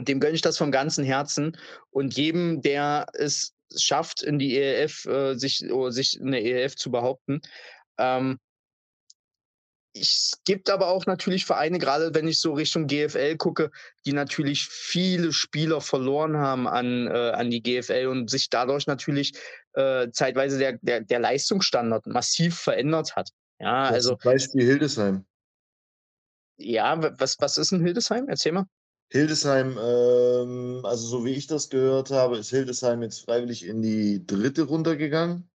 dem gönne ich das vom ganzen Herzen. Und jedem, der es schafft, in die ELF, äh, sich, oder sich in der ELF zu behaupten. Ähm, es gibt aber auch natürlich Vereine, gerade wenn ich so Richtung GFL gucke, die natürlich viele Spieler verloren haben an, äh, an die GFL und sich dadurch natürlich äh, zeitweise der, der, der Leistungsstandard massiv verändert hat. Ja, also, ein Beispiel Hildesheim. ja, wa- was, was ist in Hildesheim? Erzähl mal. Hildesheim, ähm, also so wie ich das gehört habe, ist Hildesheim jetzt freiwillig in die dritte runtergegangen,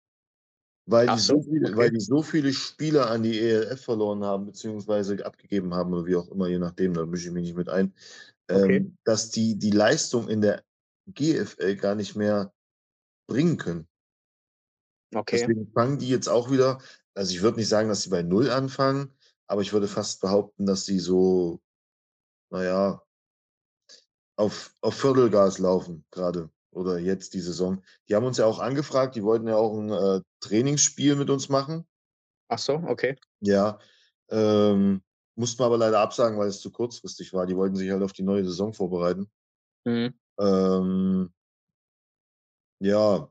weil die, so, so viele, okay. weil die so viele Spieler an die ELF verloren haben, beziehungsweise abgegeben haben oder wie auch immer, je nachdem, da mische ich mich nicht mit ein, Okay. ähm, dass die die Leistung in der GFL gar nicht mehr bringen können. Okay. Deswegen fangen die jetzt auch wieder, also ich würde nicht sagen, dass sie bei Null anfangen, aber ich würde fast behaupten, dass sie so, naja, auf, auf Viertelgas laufen gerade oder jetzt die Saison. Die haben uns ja auch angefragt, die wollten ja auch ein äh, Trainingsspiel mit uns machen. Ach so, okay. Ja, ähm, mussten wir aber leider absagen, weil es zu kurzfristig war. Die wollten sich halt auf die neue Saison vorbereiten. Mhm. Ähm, ja,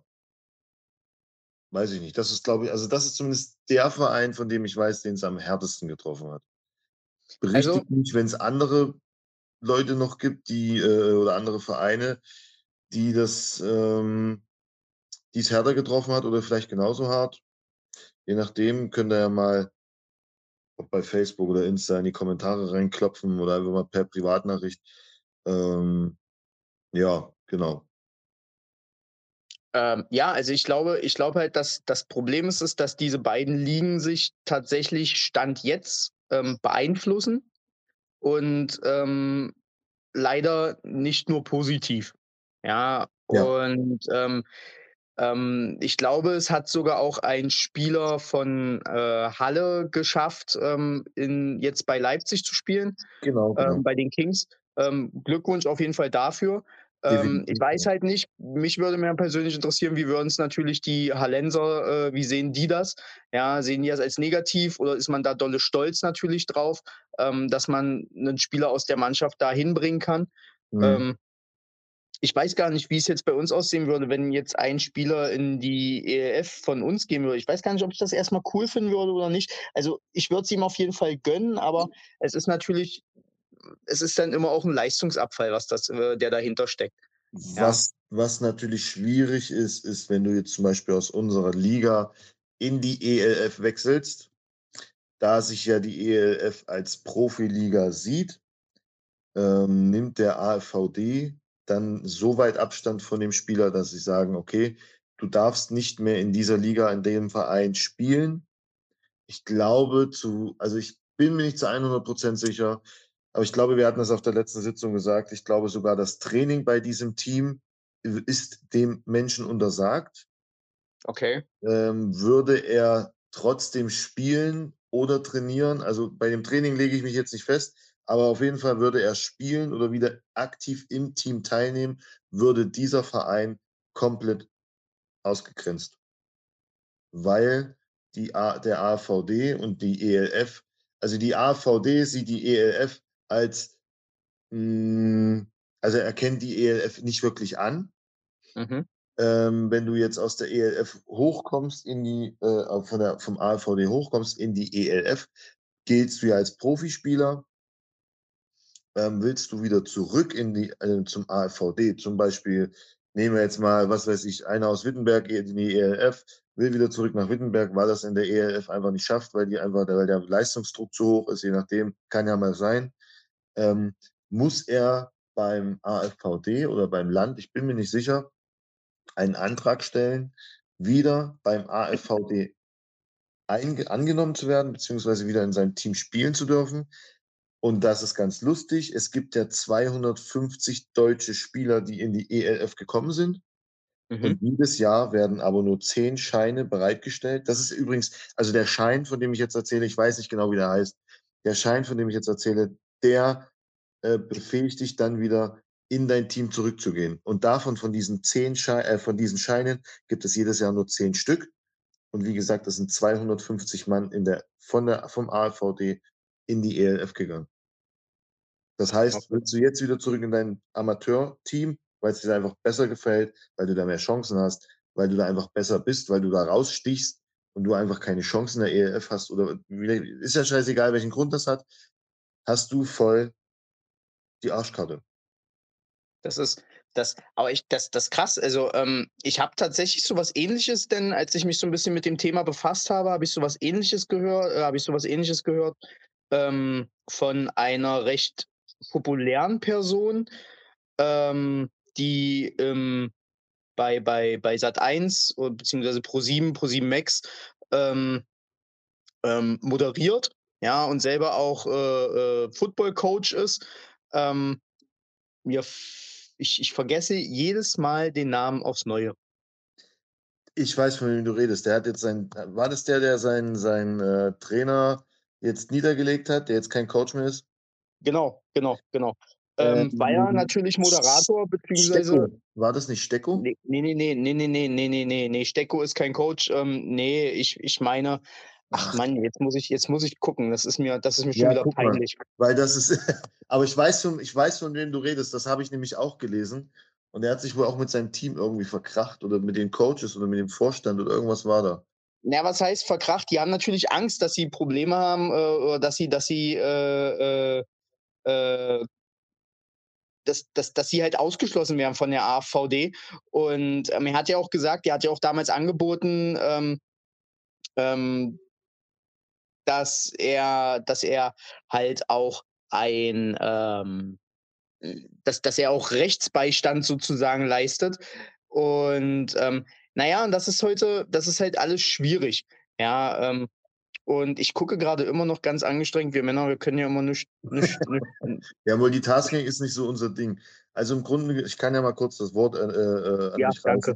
weiß ich nicht. Das ist, glaube ich, also das ist zumindest der Verein, von dem ich weiß, den es am härtesten getroffen hat. Berichtigt Also- mich, wenn es andere Leute noch gibt, die äh, oder andere Vereine, die das, ähm, die es härter getroffen hat oder vielleicht genauso hart. Je nachdem könnt ihr ja mal ob bei Facebook oder Insta in die Kommentare reinklopfen oder einfach mal per Privatnachricht. Ähm, ja, genau. Ähm, ja, also ich glaube, ich glaube halt, dass das Problem ist, ist, dass diese beiden Ligen sich tatsächlich Stand jetzt ähm, beeinflussen und ähm, leider nicht nur positiv. Ja, Ja. und ähm, ähm, ich glaube, es hat sogar auch ein Spieler von äh, Halle geschafft, ähm, in, jetzt bei Leipzig zu spielen, Genau, genau. ähm, bei den Kings. Ähm, Glückwunsch auf jeden Fall dafür. Ähm, ich weiß halt nicht, mich würde mehr persönlich interessieren, wie würden es natürlich die Hallenser, äh, wie sehen die das? Ja, sehen die das als negativ oder ist man da dolle stolz natürlich drauf, ähm, dass man einen Spieler aus der Mannschaft da hinbringen kann? Mhm. Ähm, ich weiß gar nicht, wie es jetzt bei uns aussehen würde, wenn jetzt ein Spieler in die ELF von uns gehen würde. Ich weiß gar nicht, ob ich das erstmal cool finden würde oder nicht. Also ich würde es ihm auf jeden Fall gönnen, aber es ist natürlich, es ist dann immer auch ein Leistungsabfall, was das, äh, der dahinter steckt. Ja. Was, was natürlich schwierig ist, ist, wenn du jetzt zum Beispiel aus unserer Liga in die ELF wechselst, da sich ja die ELF als Profiliga sieht, ähm, nimmt der AfVD dann so weit Abstand von dem Spieler, dass sie sagen, okay, du darfst nicht mehr in dieser Liga, in dem Verein spielen. Ich glaube zu, also ich bin mir nicht zu 100 Prozent sicher, aber ich glaube, wir hatten das auf der letzten Sitzung gesagt. Ich glaube sogar, das Training bei diesem Team ist dem Menschen untersagt. Okay. Ähm, würde er trotzdem spielen oder trainieren? Also bei dem Training lege ich mich jetzt nicht fest, aber auf jeden Fall würde er spielen oder wieder aktiv im Team teilnehmen, würde dieser Verein komplett ausgegrenzt. Weil die A, der AVD und die ELF, also die AVD sieht die ELF als, mh, also er kennt die ELF nicht wirklich an. Mhm. Ähm, wenn du jetzt aus der ELF hochkommst in die, äh, von der, vom AVD hochkommst in die ELF, giltst du ja als Profispieler. Ähm, willst du wieder zurück in die, äh, zum AVD, zum Beispiel, nehmen wir jetzt mal, was weiß ich, einer aus Wittenberg in die ELF, will wieder zurück nach Wittenberg, weil das in der ELF einfach nicht schafft, weil die einfach, weil der Leistungsdruck zu hoch ist, je nachdem, kann ja mal sein, ähm, muss er beim AFVD oder beim Land, ich bin mir nicht sicher, einen Antrag stellen, wieder beim AFVD angenommen zu werden, beziehungsweise wieder in seinem Team spielen zu dürfen. Und das ist ganz lustig. Es gibt ja 250 deutsche Spieler, die in die ELF gekommen sind. Mhm. Und jedes Jahr werden aber nur zehn Scheine bereitgestellt. Das ist übrigens, also der Schein, von dem ich jetzt erzähle, ich weiß nicht genau, wie der heißt. Der Schein, von dem ich jetzt erzähle, der äh, befähigt dich dann wieder in dein Team zurückzugehen. Und davon, von diesen zehn Schei äh, von diesen Scheinen, gibt es jedes Jahr nur zehn Stück. Und wie gesagt, das sind 250 Mann in der, von der, vom AVD in die ELF gegangen. Das heißt, willst du jetzt wieder zurück in dein Amateurteam, weil es dir einfach besser gefällt, weil du da mehr Chancen hast, weil du da einfach besser bist, weil du da rausstichst und du einfach keine Chancen in der ELF hast oder ist ja scheißegal, welchen Grund das hat, hast du voll die Arschkarte. Das ist das, aber ich, das, das krass. Also ähm, ich habe tatsächlich sowas Ähnliches, denn als ich mich so ein bisschen mit dem Thema befasst habe, habe ich sowas Ähnliches gehört, äh, habe ich sowas Ähnliches gehört ähm, von einer recht populären Person, ähm, die ähm, bei, bei, bei Sat1 oder beziehungsweise Pro7, Pro7 Max ähm, ähm, moderiert, ja, und selber auch äh, äh, Football-Coach ist. Ähm, mir ich, ich vergesse jedes Mal den Namen aufs Neue. Ich weiß, von wem du redest. Der hat jetzt sein, war das der, der seinen sein, äh, Trainer jetzt niedergelegt hat, der jetzt kein Coach mehr ist? Genau, genau, genau. Ähm, war ja Ähm, natürlich Moderator, beziehungsweise. Stecko. War das nicht Stecko? Nee, nee, nee, nee, nee, nee, nee, nee, nee, Stecko ist kein Coach. Ähm, nee, ich, ich meine, ach. Mann, jetzt muss ich, jetzt muss ich gucken. Das ist mir, das ist mir schon Ja, wieder guck mal. peinlich. Weil das ist, aber ich weiß, von, ich weiß, von wem du redest. Das habe ich nämlich auch gelesen. Und er hat sich wohl auch mit seinem Team irgendwie verkracht oder mit den Coaches oder mit dem Vorstand oder irgendwas war da. Na, was heißt verkracht? Die haben natürlich Angst, dass sie Probleme haben, äh, oder dass sie, dass sie, äh, äh, äh, dass, dass, dass sie halt ausgeschlossen werden von der AVD. Und ähm, er hat ja auch gesagt, er hat ja auch damals angeboten, ähm, ähm, dass er, dass er halt auch ein, ähm, dass, dass er auch Rechtsbeistand sozusagen leistet. Und ähm, naja, und das ist heute, das ist halt alles schwierig. Ja, ähm, und ich gucke gerade immer noch ganz angestrengt. Wir Männer, wir können ja immer nicht. nicht, nicht ja, Multitasking ist nicht so unser Ding. Also im Grunde, ich kann ja mal kurz das Wort äh, äh, an ja, mich danke.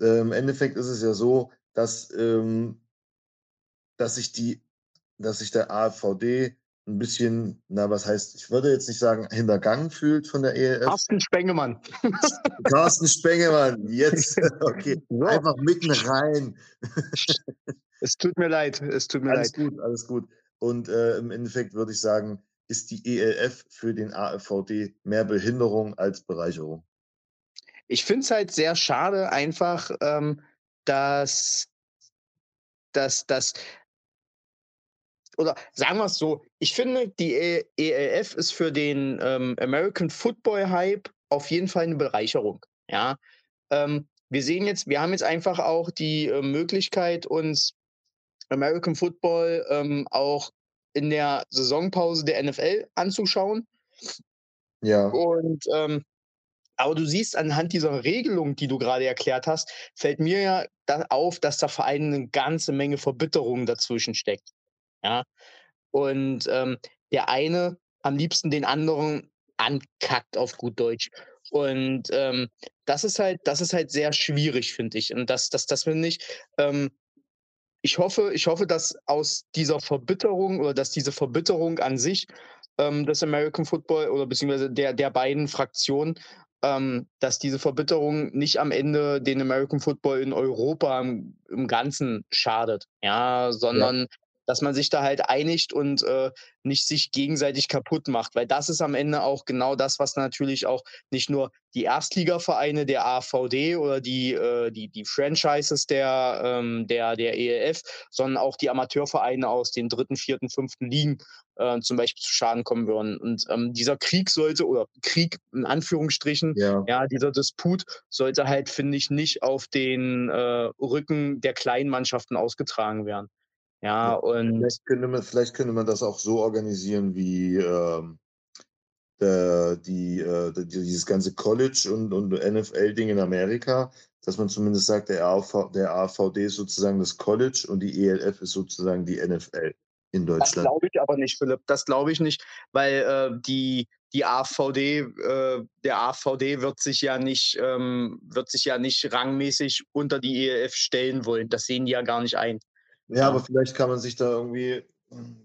Äh, Im Endeffekt ist es ja so, dass, ähm, dass sich die, dass sich der AfVD ein bisschen, na, was heißt, ich würde jetzt nicht sagen, hintergangen fühlt von der ELF. Carsten Spengemann. Carsten Spengemann, jetzt, okay, einfach mitten rein. Es tut mir leid, es tut mir alles leid. Alles gut, alles gut. Und äh, im Endeffekt würde ich sagen, ist die ELF für den AfVD mehr Behinderung als Bereicherung. Ich finde es halt sehr schade, einfach, ähm, dass, dass, dass oder sagen wir es so, ich finde, die ELF ist für den ähm, American Football Hype auf jeden Fall eine Bereicherung. Ja, ähm, wir sehen jetzt, wir haben jetzt einfach auch die äh, Möglichkeit, uns American Football ähm, auch in der Saisonpause der NFL anzuschauen. Ja. Und ähm, aber du siehst anhand dieser Regelung, die du gerade erklärt hast, fällt mir ja da auf, dass da vor allem eine ganze Menge Verbitterung dazwischen steckt. Ja. Und ähm, der eine am liebsten den anderen ankackt auf gut Deutsch. Und ähm, das ist halt, das ist halt sehr schwierig, finde ich. Und das, das, das finde ich, ähm, ich hoffe, ich hoffe, dass aus dieser Verbitterung oder dass diese Verbitterung an sich ähm, des American Football oder beziehungsweise der, der beiden Fraktionen, ähm, dass diese Verbitterung nicht am Ende den American Football in Europa im, im Ganzen schadet, ja, sondern ja dass man sich da halt einigt und äh, nicht sich gegenseitig kaputt macht, weil das ist am Ende auch genau das, was natürlich auch nicht nur die Erstligavereine der AVD oder die, äh, die, die Franchises der, ähm, der, der ELF, sondern auch die Amateurvereine aus den dritten, vierten, fünften Ligen äh, zum Beispiel zu Schaden kommen würden. Und ähm, dieser Krieg sollte, oder Krieg in Anführungsstrichen, ja, ja dieser Disput sollte halt, finde ich, nicht auf den äh, Rücken der kleinen Mannschaften ausgetragen werden. Ja, und. Vielleicht könnte, man, vielleicht könnte man das auch so organisieren wie ähm, der, die, äh, dieses ganze College- und, und NFL-Ding in Amerika, dass man zumindest sagt, der, AV, der AVD ist sozusagen das College und die ELF ist sozusagen die NFL in Deutschland. Das glaube ich aber nicht, Philipp. Das glaube ich nicht, weil äh, die, die AVD, äh, der AVD wird sich ja nicht, ähm, wird sich ja nicht rangmäßig unter die ELF stellen wollen. Das sehen die ja gar nicht ein. Ja, aber vielleicht kann man sich da irgendwie,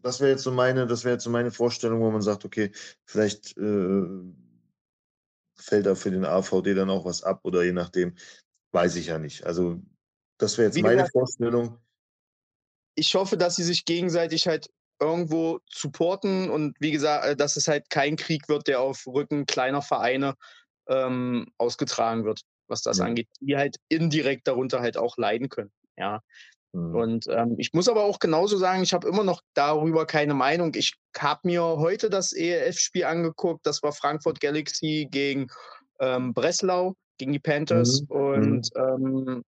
das wäre jetzt so meine, das wäre jetzt so meine Vorstellung, wo man sagt, okay, vielleicht äh, fällt da für den AVD dann auch was ab oder je nachdem, weiß ich ja nicht. Also das wäre jetzt Wie meine gesagt, Vorstellung. Ich hoffe, dass sie sich gegenseitig halt irgendwo supporten und wie gesagt, äh, dass es halt kein Krieg wird, der auf Rücken kleiner Vereine ähm, ausgetragen wird, was das ja. angeht, die halt indirekt darunter halt auch leiden können. Ja, Mhm. Und ähm, ich muss aber auch genauso sagen, ich habe immer noch darüber keine Meinung. Ich habe mir heute das ELF-Spiel angeguckt. Das war Frankfurt Galaxy gegen ähm, Breslau, gegen die Panthers. Mhm. Und mhm. ähm,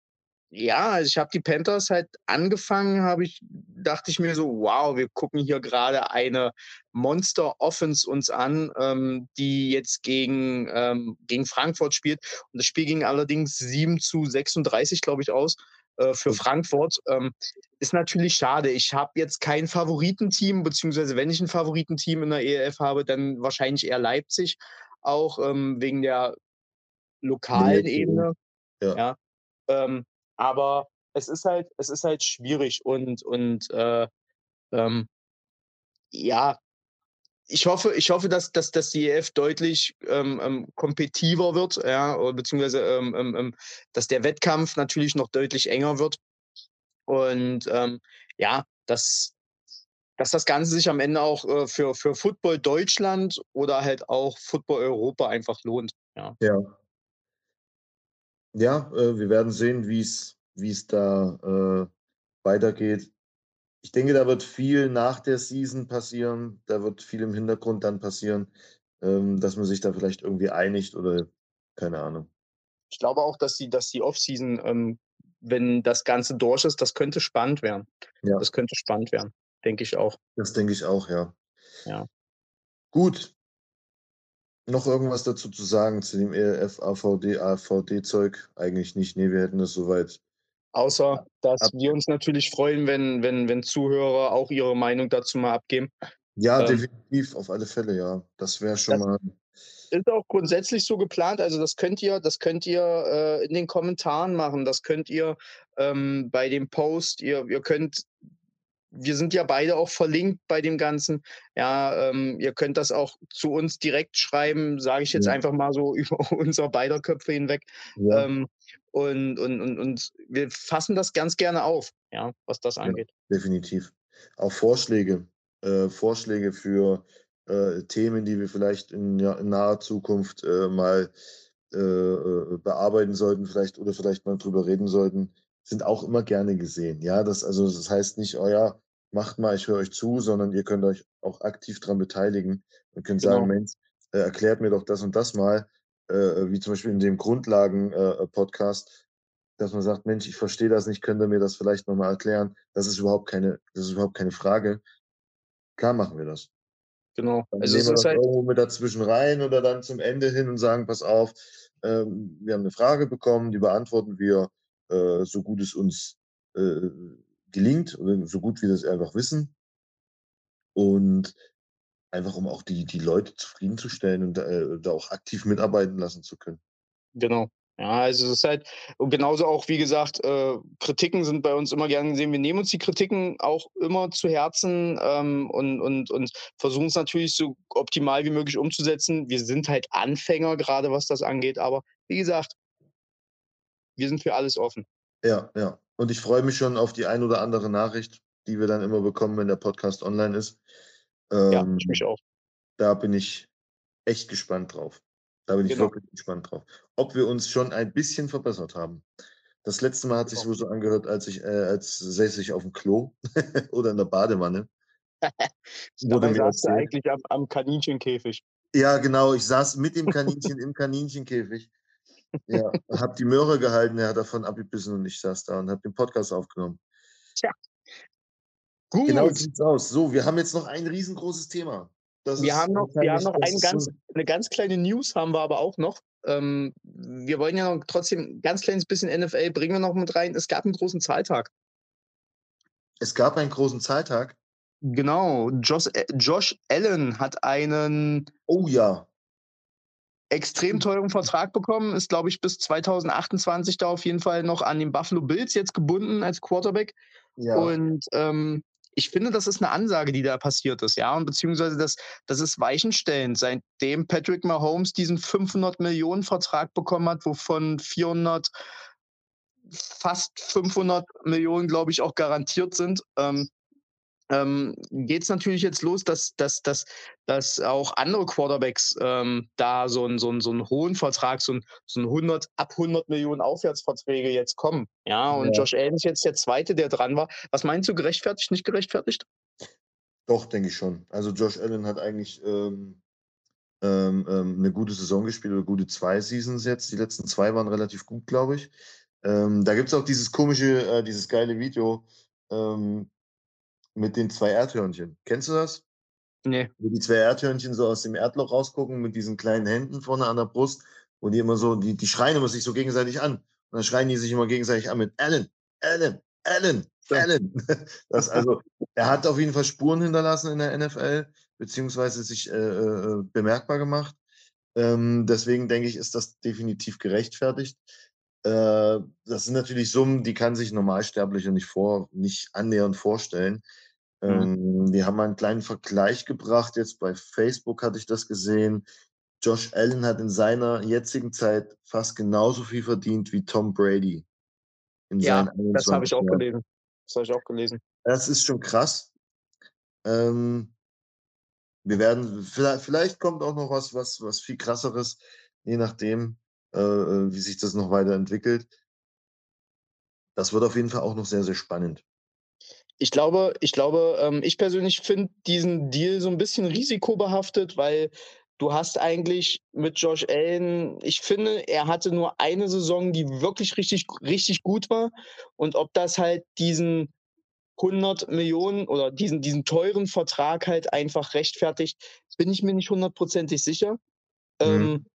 ja, also ich habe die Panthers halt angefangen, habe ich, dachte ich mir so, wow, wir gucken hier gerade eine Monster-Offense uns an, ähm, die jetzt gegen, ähm, gegen Frankfurt spielt. Und das Spiel ging allerdings 7 zu 36, glaube ich, aus. Äh, für Frankfurt. Ähm, ist natürlich schade. Ich habe jetzt kein Favoritenteam, beziehungsweise wenn ich ein Favoritenteam in der ELF habe, dann wahrscheinlich eher Leipzig, auch ähm, wegen der lokalen Ebene. Ja. ja. Ähm, aber es ist halt, es ist halt schwierig und, und äh, ähm, ja, ich hoffe, ich hoffe, dass, dass, dass die EF deutlich ähm, ähm, kompetitiver wird, ja, beziehungsweise ähm, ähm, ähm, dass der Wettkampf natürlich noch deutlich enger wird. Und ja, dass, dass das Ganze sich am Ende auch äh, für, für Football Deutschland oder halt auch Football Europa einfach lohnt. Ja. Ja, ja äh, wir werden sehen, wie es da äh, weitergeht ich denke, da wird viel nach der Season passieren. Da wird viel im Hintergrund dann passieren. ähm, dass man sich da vielleicht irgendwie einigt oder keine Ahnung. Ich glaube auch, dass die, dass die Offseason, ähm, wenn das Ganze durch ist, das könnte spannend werden. Ja. Das könnte spannend werden, denke ich auch. Das denke ich auch, ja. Ja. Gut. Noch irgendwas dazu zu sagen zu dem ERF, AVD, AVD-Zeug? Eigentlich nicht. Nee, wir hätten das soweit. Außer, dass Ab- wir uns natürlich freuen, wenn, wenn, wenn Zuhörer auch ihre Meinung dazu mal abgeben. Ja, Ähm, definitiv, auf alle Fälle, ja. Das wäre schon Das- mal. ist auch grundsätzlich so geplant. Also das könnt ihr, das könnt ihr äh, in den Kommentaren machen. Das könnt ihr ähm, bei dem Post. Ihr, ihr könnt. Wir sind ja beide auch verlinkt bei dem Ganzen. Ja, ähm, ihr könnt das auch zu uns direkt schreiben, sage ich jetzt Ja. einfach mal so über unser beider Köpfe hinweg. Ja, Ähm, und, und, und, und wir fassen das ganz gerne auf, ja, was das angeht. definitiv. Auch Vorschläge, äh, Vorschläge für äh, Themen, die wir vielleicht in, ja, in naher Zukunft äh, mal äh, äh, bearbeiten sollten, vielleicht oder vielleicht mal drüber reden sollten, sind auch immer gerne gesehen. Ja, das also das heißt nicht, oh ja, macht mal, ich höre euch zu, sondern ihr könnt euch auch aktiv daran beteiligen und könnt Genau. sagen, Mensch, äh, erklärt mir doch das und das mal, äh, wie zum Beispiel in dem Grundlagen-Podcast, dass man sagt, Mensch, ich verstehe das nicht, könnt ihr mir das vielleicht nochmal erklären? Das ist überhaupt keine, das ist überhaupt keine Frage. Klar machen wir das. Genau. Dann Also nehmen wir das halt, irgendwo mit dazwischen rein oder dann zum Ende hin und sagen, pass auf, ähm, wir haben eine Frage bekommen, die beantworten wir, äh, so gut es uns äh, gelingt oder so gut wir das einfach wissen. Und einfach, um auch die, die Leute zufriedenzustellen und äh, da auch aktiv mitarbeiten lassen zu können. Genau. Ja, also es ist halt, und genauso auch, wie gesagt, äh, Kritiken sind bei uns immer gern gesehen. Wir nehmen uns die Kritiken auch immer zu Herzen ähm, und, und, und versuchen es natürlich so optimal wie möglich umzusetzen. Wir sind halt Anfänger, gerade was das angeht, aber wie gesagt, wir sind für alles offen. Ja, ja. Und ich freue mich schon auf die ein oder andere Nachricht, die wir dann immer bekommen, wenn der Podcast online ist. Ja, Ähm, ich mich auch. da bin ich echt gespannt drauf. Da bin ich Genau. wirklich gespannt drauf. Ob wir uns schon ein bisschen verbessert haben. Das letzte Mal hat sich Genau. so angehört, als ich, äh, als säße ich auf dem Klo oder in der Badewanne. Wurde mir saß eigentlich am, am Kaninchenkäfig. Ja, genau. Ich saß mit dem Kaninchen im Kaninchenkäfig. Ja, hab die Möhre gehalten, er hat davon abgebissen und ich saß da und habe den Podcast aufgenommen. Gut, Genau so sieht's aus. So, wir haben jetzt noch ein riesengroßes Thema. Das wir haben noch, wir haben noch ein ganz, so- eine ganz kleine News haben wir aber auch noch. Ähm, wir wollen ja noch trotzdem ein ganz kleines bisschen NFL bringen wir noch mit rein. Es gab einen großen Zahltag. Es gab einen großen Zahltag. Genau, Josh, äh, Josh Allen hat einen Oh ja. extrem teuren Vertrag bekommen, ist, glaube ich, bis 2028 da auf jeden Fall noch an den Buffalo Bills jetzt gebunden als Quarterback. Ja. Und ähm, ich finde, das ist eine Ansage, die da passiert ist, ja, und beziehungsweise das, das ist weichenstellend, seitdem Patrick Mahomes diesen 500 Millionen Vertrag bekommen hat, wovon 400, fast 500 Millionen, glaube ich, auch garantiert sind. Ähm, ähm, geht es natürlich jetzt los, dass, dass, dass, dass auch andere Quarterbacks ähm, da so einen so einen- so einen hohen Vertrag, so ein, so ein 100, ab 100 Millionen Aufwärtsverträge jetzt kommen. Ja, und Ja. Josh Allen ist jetzt der Zweite, der dran war. Was meinst du, gerechtfertigt, nicht gerechtfertigt? Doch, denke ich schon. Also Josh Allen hat eigentlich ähm, ähm, ähm, eine gute Saison gespielt oder gute zwei Seasons jetzt. Die letzten zwei waren relativ gut, glaube ich. Ähm, da gibt es auch dieses komische, äh, dieses geile Video ähm, mit den zwei Erdhörnchen. Kennst du das? Nee. Wo die zwei Erdhörnchen so aus dem Erdloch rausgucken mit diesen kleinen Händen vorne an der Brust, wo die immer so, die, die schreien immer sich so gegenseitig an. Und dann schreien die sich immer gegenseitig an mit Allen, Allen, Allen, Ja. Allen. Das also, er hat auf jeden Fall Spuren hinterlassen in der NFL, beziehungsweise sich äh, äh, bemerkbar gemacht. Ähm, deswegen denke ich, ist das definitiv gerechtfertigt. Äh, das sind natürlich Summen, die kann sich Normalsterblicher nicht vor, nicht annähernd vorstellen. Mhm. Ähm, wir haben mal einen kleinen Vergleich gebracht. Jetzt bei Facebook hatte ich das gesehen. Josh Allen hat in seiner jetzigen Zeit fast genauso viel verdient wie Tom Brady. Ja, Das habe ich 21 auch Jahren. gelesen. Das habe ich auch gelesen. Das ist schon krass. Ähm, wir werden, vielleicht, vielleicht kommt auch noch was, was, was viel krasseres, je nachdem, äh, äh, wie sich das noch weiterentwickelt. Das wird auf jeden Fall auch noch sehr, sehr spannend. Ich glaube, ich glaube, ähm, ich persönlich finde diesen Deal so ein bisschen risikobehaftet, weil du hast eigentlich mit Josh Allen, ich finde, er hatte nur eine Saison, die wirklich richtig, richtig gut war. Und ob das halt diesen 100 Millionen oder diesen, diesen teuren Vertrag halt einfach rechtfertigt, bin ich mir nicht hundertprozentig sicher. Mhm. Ähm,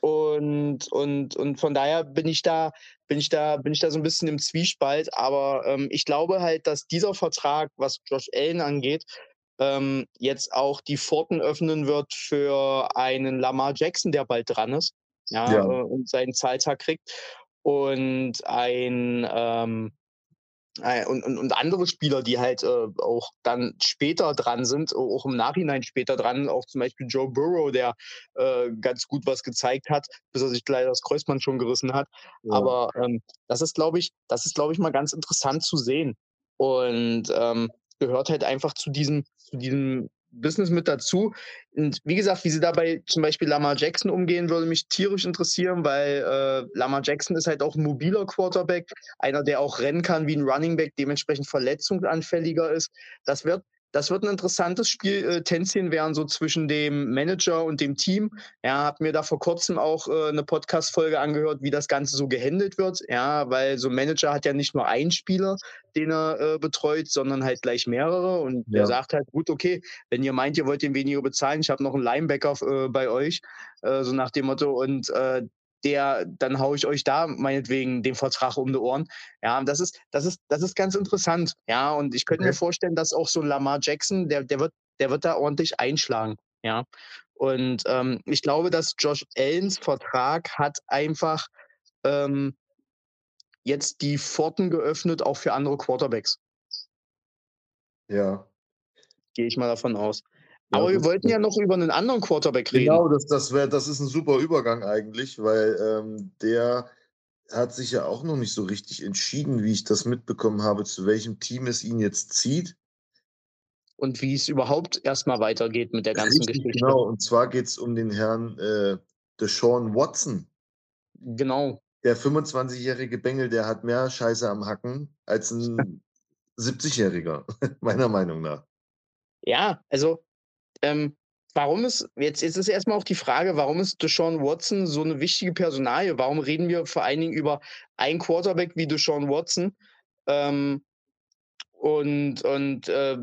und, und, und von daher bin ich da, bin ich da, bin ich da so ein bisschen im Zwiespalt. Aber ähm, ich glaube halt, dass dieser Vertrag, was Josh Allen angeht, ähm, jetzt auch die Pforten öffnen wird für einen Lamar Jackson, der bald dran ist, ja, Ja. äh, und seinen Zahltag kriegt. Und ein ähm, äh, und, und, und andere Spieler, die halt äh, auch dann später dran sind, auch im Nachhinein später dran, auch zum Beispiel Joe Burrow, der äh, ganz gut was gezeigt hat, bis er sich leider das Kreuzband schon gerissen hat. Ja. Aber ähm, das ist, glaube ich, das ist, glaube ich, mal ganz interessant zu sehen. Und ähm, gehört halt einfach zu diesem, zu diesem Business mit dazu. Und wie gesagt, wie sie dabei zum Beispiel Lamar Jackson umgehen, würde mich tierisch interessieren, weil äh, Lamar Jackson ist halt auch ein mobiler Quarterback, einer, der auch rennen kann wie ein Running Back, dementsprechend verletzungsanfälliger ist. Das wird, das wird ein interessantes Spiel, äh, Tänzchen werden, so zwischen dem Manager und dem Team. Ja, habe mir da vor kurzem auch äh, eine Podcast-Folge angehört, wie das Ganze so gehandelt wird. Ja, weil so ein Manager hat ja nicht nur einen Spieler, den er äh, betreut, sondern halt gleich mehrere. Und der Ja. sagt halt, gut, okay, wenn ihr meint, ihr wollt den weniger bezahlen, ich habe noch einen Linebacker äh, bei euch, äh, so nach dem Motto, und äh, der, dann haue ich euch da meinetwegen den Vertrag um die Ohren. Ja, das ist, das ist, das ist ganz interessant. Ja, und ich könnte mir Okay. vorstellen, dass auch so ein Lamar Jackson, der, der wird, der wird da ordentlich einschlagen. Ja. Und ähm, ich glaube, dass Josh Allens Vertrag hat einfach ähm, jetzt die Pforten geöffnet, auch für andere Quarterbacks. Ja. Gehe ich mal davon aus. Ja, Aber wir das- wollten ja noch über einen anderen Quarterback reden. Genau, das, das, wär, das ist ein super Übergang eigentlich, weil ähm, der hat sich ja auch noch nicht so richtig entschieden, wie ich das mitbekommen habe, zu welchem Team es ihn jetzt zieht. Und wie es überhaupt erstmal weitergeht mit der ganzen Richtig, Geschichte. genau. Und zwar geht es um den Herrn äh, Deshaun Watson. Genau. Der 25-jährige Bengel, der hat mehr Scheiße am Hacken als ein 70-jähriger, meiner Meinung nach. Ja, also ähm, warum ist, jetzt, jetzt ist erstmal auch die Frage, warum ist Deshaun Watson so eine wichtige Personalie? Warum reden wir vor allen Dingen über einen Quarterback wie Deshaun Watson? Ähm, und und äh,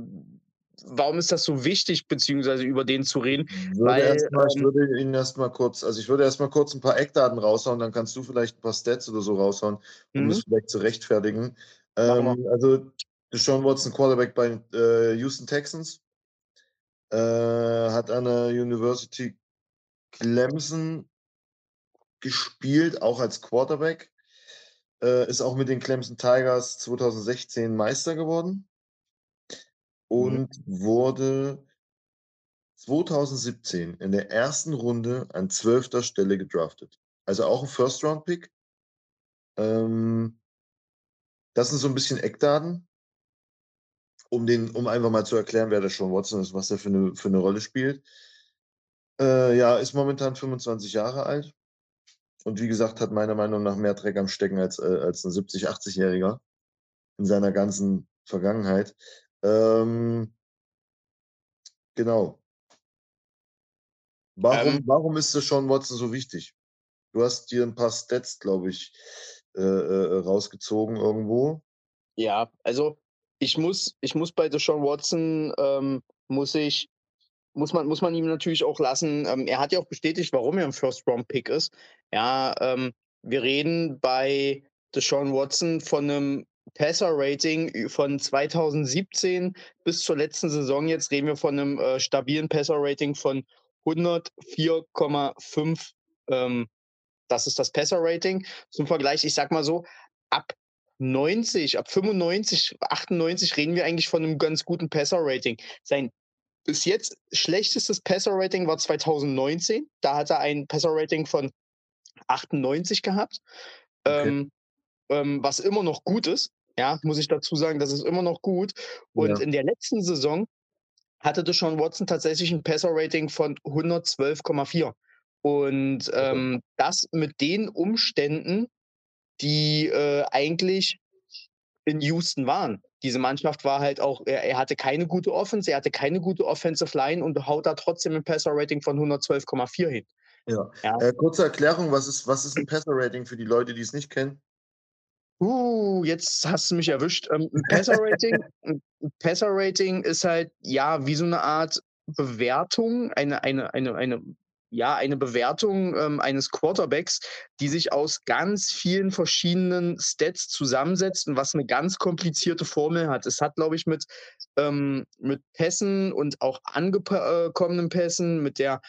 warum ist das so wichtig, beziehungsweise über den zu reden? Würde Weil, erst mal, ich ähm, würde Ihnen erstmal kurz, also ich würde erstmal kurz ein paar Eckdaten raushauen, dann kannst du vielleicht ein paar Stats oder so raushauen, um Mhm. das vielleicht zu rechtfertigen. Ähm, also Deshaun Watson, Quarterback bei äh, Houston Texans, äh, hat an der University Clemson gespielt, auch als Quarterback. Äh, ist auch mit den Clemson Tigers 2016 Meister geworden und wurde 2017 in der ersten Runde an zwölfter Stelle gedraftet. Also auch ein First-Round-Pick. Ähm, das sind so ein bisschen Eckdaten, um, den, um einfach mal zu erklären, wer der Sean Watson ist, was er für eine, für eine Rolle spielt. Äh, ja, ist momentan 25 Jahre alt. Und wie gesagt, hat meiner Meinung nach mehr Dreck am Stecken als, äh, als ein 70-, 80-Jähriger in seiner ganzen Vergangenheit. Ähm, genau. Warum, Ähm. warum ist das Sean Watson so wichtig? Du hast dir ein paar Stats, glaube ich, äh, äh, rausgezogen irgendwo. Ja, also ich muss, ich muss bei Deshaun Watson, ähm, muss ich, muss man, muss man ihm natürlich auch lassen. Ähm, er hat ja auch bestätigt, warum er ein First-Round-Pick ist. Ja, ähm, wir reden bei Deshaun Watson von einem Passer-Rating von 2017 bis zur letzten Saison. Jetzt reden wir von einem äh, stabilen Passer-Rating von 104,5. Ähm, das ist das Passer-Rating. Zum Vergleich, ich sag mal so, ab 90, ab 95, 98 reden wir eigentlich von einem ganz guten Passer-Rating. Sein bis jetzt schlechtestes Passer-Rating war 2019. Da hat er ein Passer-Rating von 98 gehabt, Okay. ähm, ähm, was immer noch gut ist. Ja, muss ich dazu sagen, das ist immer noch gut. Und Ja. in der letzten Saison hatte Deshaun Watson tatsächlich ein Passer-Rating von 112,4. Und ähm, das mit den Umständen, die äh, eigentlich in Houston waren. Diese Mannschaft war halt auch, er, er hatte keine gute Offense, er hatte keine gute Offensive Line und haut da trotzdem ein Passer-Rating von 112,4 hin. Ja. Ja. Äh, kurze Erklärung, was ist, was ist ein Passer-Rating für die Leute, die es nicht kennen? Uh, jetzt hast du mich erwischt. Ähm, ein Passer-Rating Passer-Rating ist halt, ja, wie so eine Art Bewertung, eine, eine, eine, eine, ja, eine Bewertung ähm, eines Quarterbacks, die sich aus ganz vielen verschiedenen Stats zusammensetzt und was eine ganz komplizierte Formel hat. Es hat, glaube ich, mit, ähm, mit Pässen und auch angekommenen Pässen, mit der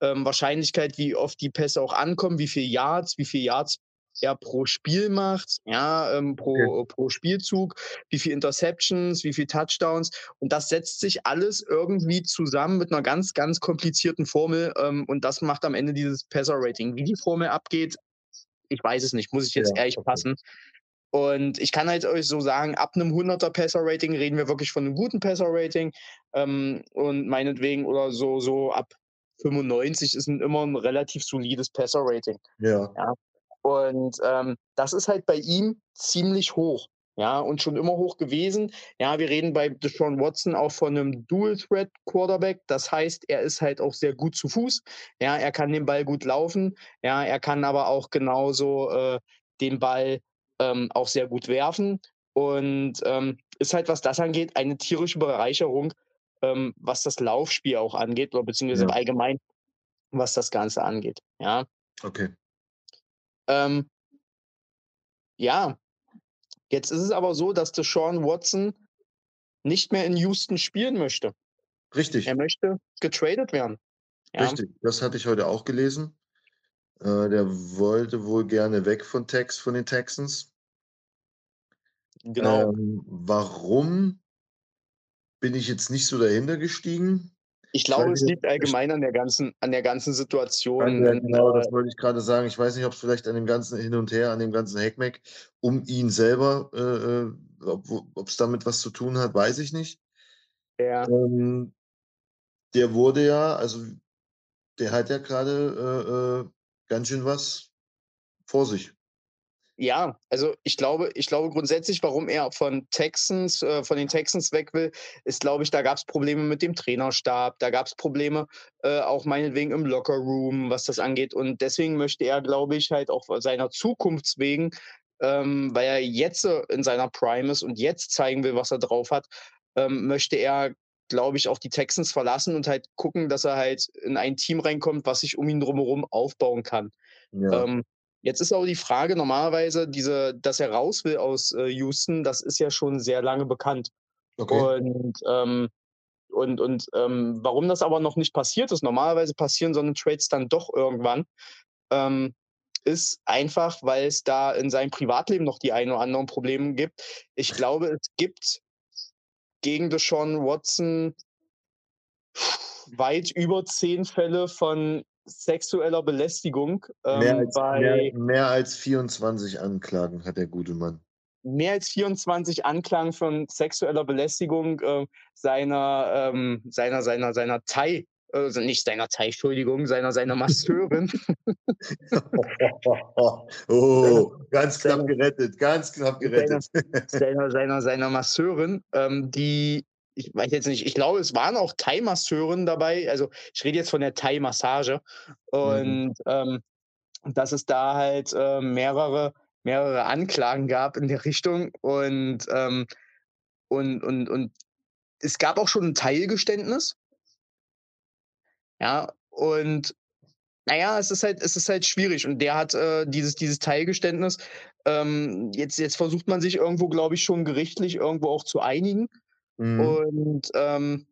ähm, Wahrscheinlichkeit, wie oft die Pässe auch ankommen, wie viel Yards, wie viel Yards er pro Spiel macht, ja, ähm, pro, Okay. pro Spielzug, wie viel Interceptions, wie viel Touchdowns. Und das setzt sich alles irgendwie zusammen mit einer ganz, ganz komplizierten Formel. Ähm, und das macht am Ende dieses Passer-Rating. Wie die Formel abgeht, ich weiß es nicht, muss ich jetzt Ja, ehrlich okay. passen. Und ich kann halt euch so sagen, ab einem 100er Passer-Rating reden wir wirklich von einem guten Passer-Rating. Ähm, und meinetwegen oder so, so ab 95 ist ein, immer ein relativ solides Passer-Rating. Ja. Und ähm, das ist halt bei ihm ziemlich hoch. Ja, und schon immer hoch gewesen. Ja, wir reden bei Deshaun Watson auch von einem Dual-Threat-Quarterback. Das heißt, er ist halt auch sehr gut zu Fuß. Ja, er kann den Ball gut laufen. Ja, er kann aber auch genauso äh, den Ball ähm, auch sehr gut werfen. Und ähm, ist halt, was das angeht, eine tierische Bereicherung, ähm, was das Laufspiel auch angeht, oder beziehungsweise Ja. allgemein, was das Ganze angeht. Ja, Okay. Ähm, ja, jetzt ist es aber so, dass Deshaun Watson nicht mehr in Houston spielen möchte. Richtig. Er möchte getradet werden. Ja, Richtig. Das hatte ich heute auch gelesen. Äh, der wollte wohl gerne weg von Tex, von den Texans. genau. Ähm, warum bin ich jetzt nicht so dahinter gestiegen? Ich glaube, es liegt allgemein an der ganzen, an der ganzen Situation. Ja, genau, das wollte ich gerade sagen. Ich weiß nicht, ob es vielleicht an dem ganzen Hin und Her, an dem ganzen Heckmeck um ihn selber, äh, äh, ob es damit was zu tun hat, weiß ich nicht. ja, Ähm, der wurde ja, also der hat ja gerade äh, äh, ganz schön was vor sich. Ja, also ich glaube, ich glaube grundsätzlich, warum er von Texans, äh, von den Texans weg will, ist, glaube ich, da gab es Probleme mit dem Trainerstab, da gab es Probleme äh, auch meinetwegen im Lockerroom, was das angeht. Und deswegen möchte er, glaube ich, halt auch seiner Zukunft wegen, ähm, weil er jetzt in seiner Prime ist und jetzt zeigen will, was er drauf hat, ähm, möchte er, glaube ich, auch die Texans verlassen und halt gucken, dass er halt in ein Team reinkommt, was sich um ihn drumherum aufbauen kann. Ja, Ähm, jetzt ist aber die Frage, normalerweise, diese, dass er raus will aus äh, Houston, das ist ja schon sehr lange bekannt. okay. Und, ähm, und, und ähm, warum das aber noch nicht passiert ist, normalerweise passieren so eine Trades dann doch irgendwann, ähm, ist einfach, weil es da in seinem Privatleben noch die ein oder anderen Probleme gibt. Ich glaube, es gibt gegen Deshaun Watson weit über zehn Fälle von sexueller Belästigung Mehr ähm, als, bei mehr, mehr als 24 Anklagen hat der gute Mann. mehr als 24 Anklagen von sexueller Belästigung äh, seiner, ähm, seiner, seiner, seiner Thai, also nicht seiner Thai, Entschuldigung, seiner, seiner Masseurin. oh, ganz knapp Seine- gerettet, ganz knapp gerettet. seiner, seiner, seiner Masseurin, ähm, die, ich weiß jetzt nicht, ich glaube, es waren auch Thai-Masseuren dabei. Also ich rede jetzt von der Thai-Massage. Und ähm, dass es da halt äh, mehrere, mehrere Anklagen gab in der Richtung. Und, ähm, und, und, und es gab auch schon ein Teilgeständnis. Ja, und naja, es ist halt, es ist halt schwierig. Und der hat äh, dieses, dieses Teilgeständnis. Ähm, jetzt, jetzt versucht man sich irgendwo, glaube ich, schon gerichtlich irgendwo auch zu einigen. Mhm. Und ähm,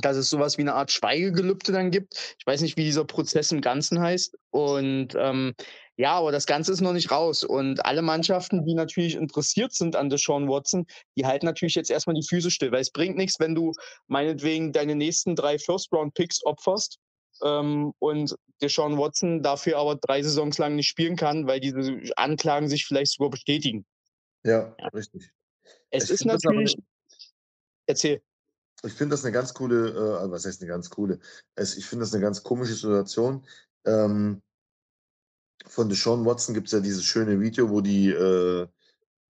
dass es sowas wie eine Art Schweigegelübde dann gibt. Ich weiß nicht, wie dieser Prozess im Ganzen heißt. Und ähm, ja, aber das Ganze ist noch nicht raus. Und alle Mannschaften, die natürlich interessiert sind an Deshaun Watson, die halten natürlich jetzt erstmal die Füße still, weil es bringt nichts, wenn du meinetwegen deine nächsten drei First-Round-Picks opferst ähm, und Deshaun Watson dafür aber drei Saisons lang nicht spielen kann, weil diese Anklagen sich vielleicht sogar bestätigen. Ja, richtig. Es Ich ist natürlich. Erzähl. Ich finde das eine ganz coole, äh, also was heißt eine ganz coole? Es, ich finde das eine ganz komische Situation. Ähm, von Deshaun Watson gibt es ja dieses schöne Video, wo die, äh,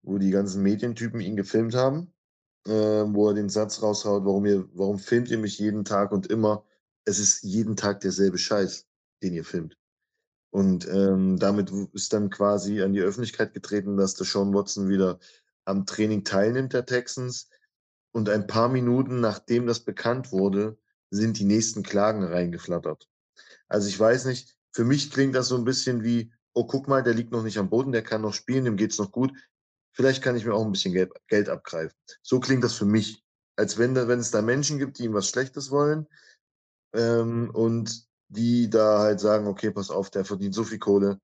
wo die ganzen Medientypen ihn gefilmt haben, äh, wo er den Satz raushaut, warum ihr, warum filmt ihr mich jeden Tag und immer? Es ist jeden Tag derselbe Scheiß, den ihr filmt. Und ähm, damit ist dann quasi an die Öffentlichkeit getreten, dass der Sean Watson wieder am Training teilnimmt der Texans. Und ein paar Minuten nachdem das bekannt wurde, sind die nächsten Klagen reingeflattert. Also ich weiß nicht, für mich klingt das so ein bisschen wie, oh, guck mal, der liegt noch nicht am Boden, der kann noch spielen, dem geht's noch gut. Vielleicht kann ich mir auch ein bisschen Geld, abgreifen. So klingt das für mich. Als wenn, da, wenn es da Menschen gibt, die ihm was Schlechtes wollen ähm, und die da halt sagen, okay, pass auf, der verdient so viel Kohle,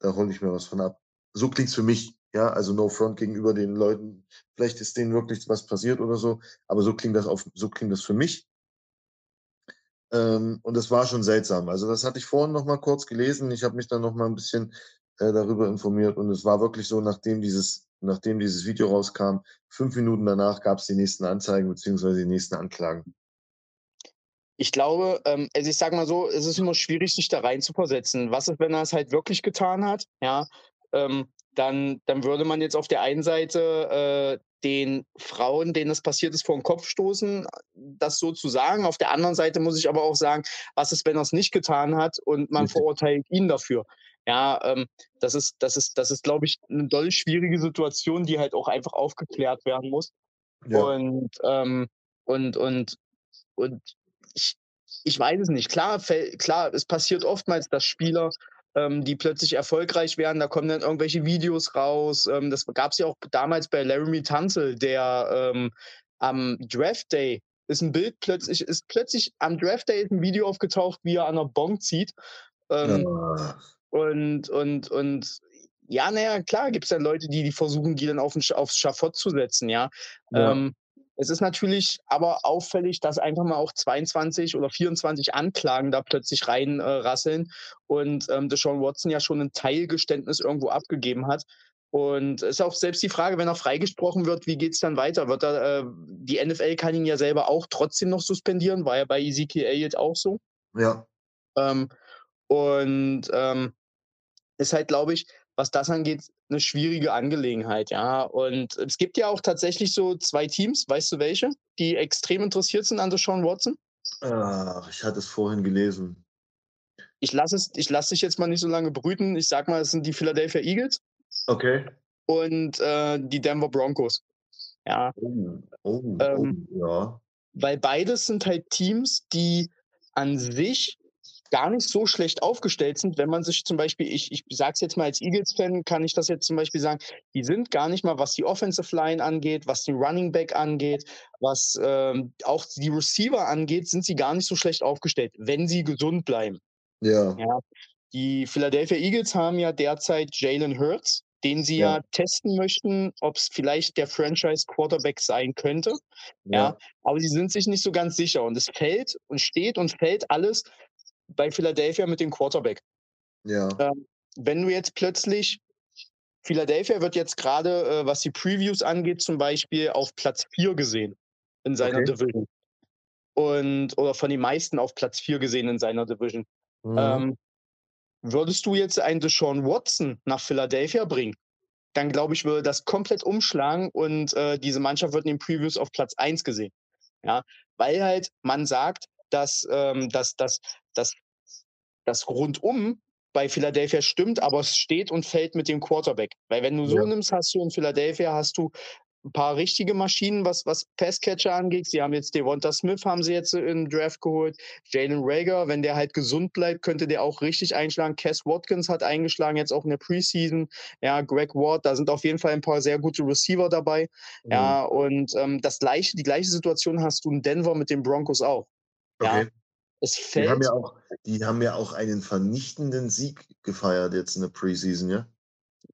da hole ich mir was von ab. So klingt's für mich. Ja, also no front gegenüber den Leuten. Vielleicht ist denen wirklich was passiert oder so, aber so klingt das auf, so klingt das für mich. Ähm, und das war schon seltsam. Also das hatte ich vorhin noch mal kurz gelesen. Ich habe mich dann noch mal ein bisschen äh, darüber informiert und es war wirklich so, nachdem dieses, nachdem dieses Video rauskam, fünf Minuten danach gab es die nächsten Anzeigen beziehungsweise die nächsten Anklagen. Ich glaube, ähm, also ich sage mal so, es ist immer schwierig, sich da rein zu versetzen. Was ist, wenn er es halt wirklich getan hat? Ja, ähm, dann, dann würde man jetzt auf der einen Seite äh, den Frauen, denen das passiert ist, vor den Kopf stoßen, das so zu sagen. Auf der anderen Seite muss ich aber auch sagen, was ist, wenn er es nicht getan hat und man verurteilt ihn dafür? Ja, ähm, das ist, das ist, das ist, glaube ich, eine doll schwierige Situation, die halt auch einfach aufgeklärt werden muss. Ja, Und, ähm, und, und, und ich, ich weiß es nicht. Klar, klar, es passiert oftmals, dass Spieler, ähm, die plötzlich erfolgreich werden, da kommen dann irgendwelche Videos raus. Ähm, das gab es ja auch damals bei Laramie Tunzel, der ähm, am Draft Day ist ein Bild plötzlich, ist plötzlich am Draft Day ist ein Video aufgetaucht, wie er an der Bonk zieht. Ähm, Ah, und, und, und ja, naja, klar gibt es dann Leute, die, die versuchen, die dann auf den, Sch- aufs Schafott zu setzen, ja. ja, Ähm, es ist natürlich aber auffällig, dass einfach mal auch 22 oder 24 Anklagen da plötzlich reinrasseln äh, und ähm, Deshaun Watson ja schon ein Teilgeständnis irgendwo abgegeben hat. Und es ist auch selbst die Frage, wenn er freigesprochen wird, wie geht es dann weiter? Wird er, äh, die NFL kann ihn ja selber auch trotzdem noch suspendieren, war ja bei Ezekiel Elliott auch so. ja, Ähm, und ähm, ist halt, glaube ich, was das angeht, eine schwierige Angelegenheit, ja. Und es gibt ja auch tatsächlich so zwei Teams, weißt du welche, die extrem interessiert sind an Deshaun Watson? Ach, ich hatte es vorhin gelesen. Ich lasse es, ich lasse dich jetzt mal nicht so lange brüten. Ich sag mal, es sind die Philadelphia Eagles Okay. und äh, die Denver Broncos. Ja, Oh, oh, Ähm, oh, ja. weil beides sind halt Teams, die an sich gar nicht so schlecht aufgestellt sind, wenn man sich zum Beispiel, ich, ich sage es jetzt mal als Eagles-Fan, kann ich das jetzt zum Beispiel sagen, die sind gar nicht mal, was die Offensive Line angeht, was den Running Back angeht, was ähm, auch die Receiver angeht, sind sie gar nicht so schlecht aufgestellt, wenn sie gesund bleiben. Ja, Ja. Die Philadelphia Eagles haben ja derzeit Jalen Hurts, den sie Ja. ja testen möchten, ob es vielleicht der Franchise-Quarterback sein könnte. Ja, ja, aber sie sind sich nicht so ganz sicher. Und es fällt und steht und fällt alles bei Philadelphia mit dem Quarterback. ja, Ähm, wenn du jetzt plötzlich, Philadelphia wird jetzt gerade, äh, was die Previews angeht, zum Beispiel auf Platz 4 gesehen in seiner Okay. Division. Und, oder von den meisten auf Platz 4 gesehen in seiner Division. Mhm. Ähm, würdest du jetzt einen Deshaun Watson nach Philadelphia bringen, dann glaube ich, würde das komplett umschlagen und äh, diese Mannschaft wird in den Previews auf Platz 1 gesehen. Ja, weil halt man sagt, dass, ähm, dass, dass, dass das rundum bei Philadelphia stimmt, aber es steht und fällt mit dem Quarterback. Weil wenn du so Ja. nimmst, hast du in Philadelphia hast du ein paar richtige Maschinen, was, was Passcatcher angeht. Sie haben jetzt Devonta Smith, haben sie jetzt in den Draft geholt. Jalen Rager, wenn der halt gesund bleibt, könnte der auch richtig einschlagen. Cass Watkins hat eingeschlagen, jetzt auch in der Preseason. Ja, Greg Ward, da sind auf jeden Fall ein paar sehr gute Receiver dabei. Mhm. Ja, und ähm, das gleiche, die gleiche Situation hast du in Denver mit den Broncos auch. Ja, Okay. es Die haben fällt. ja auch, die haben ja auch einen vernichtenden Sieg gefeiert jetzt in der Preseason, ja?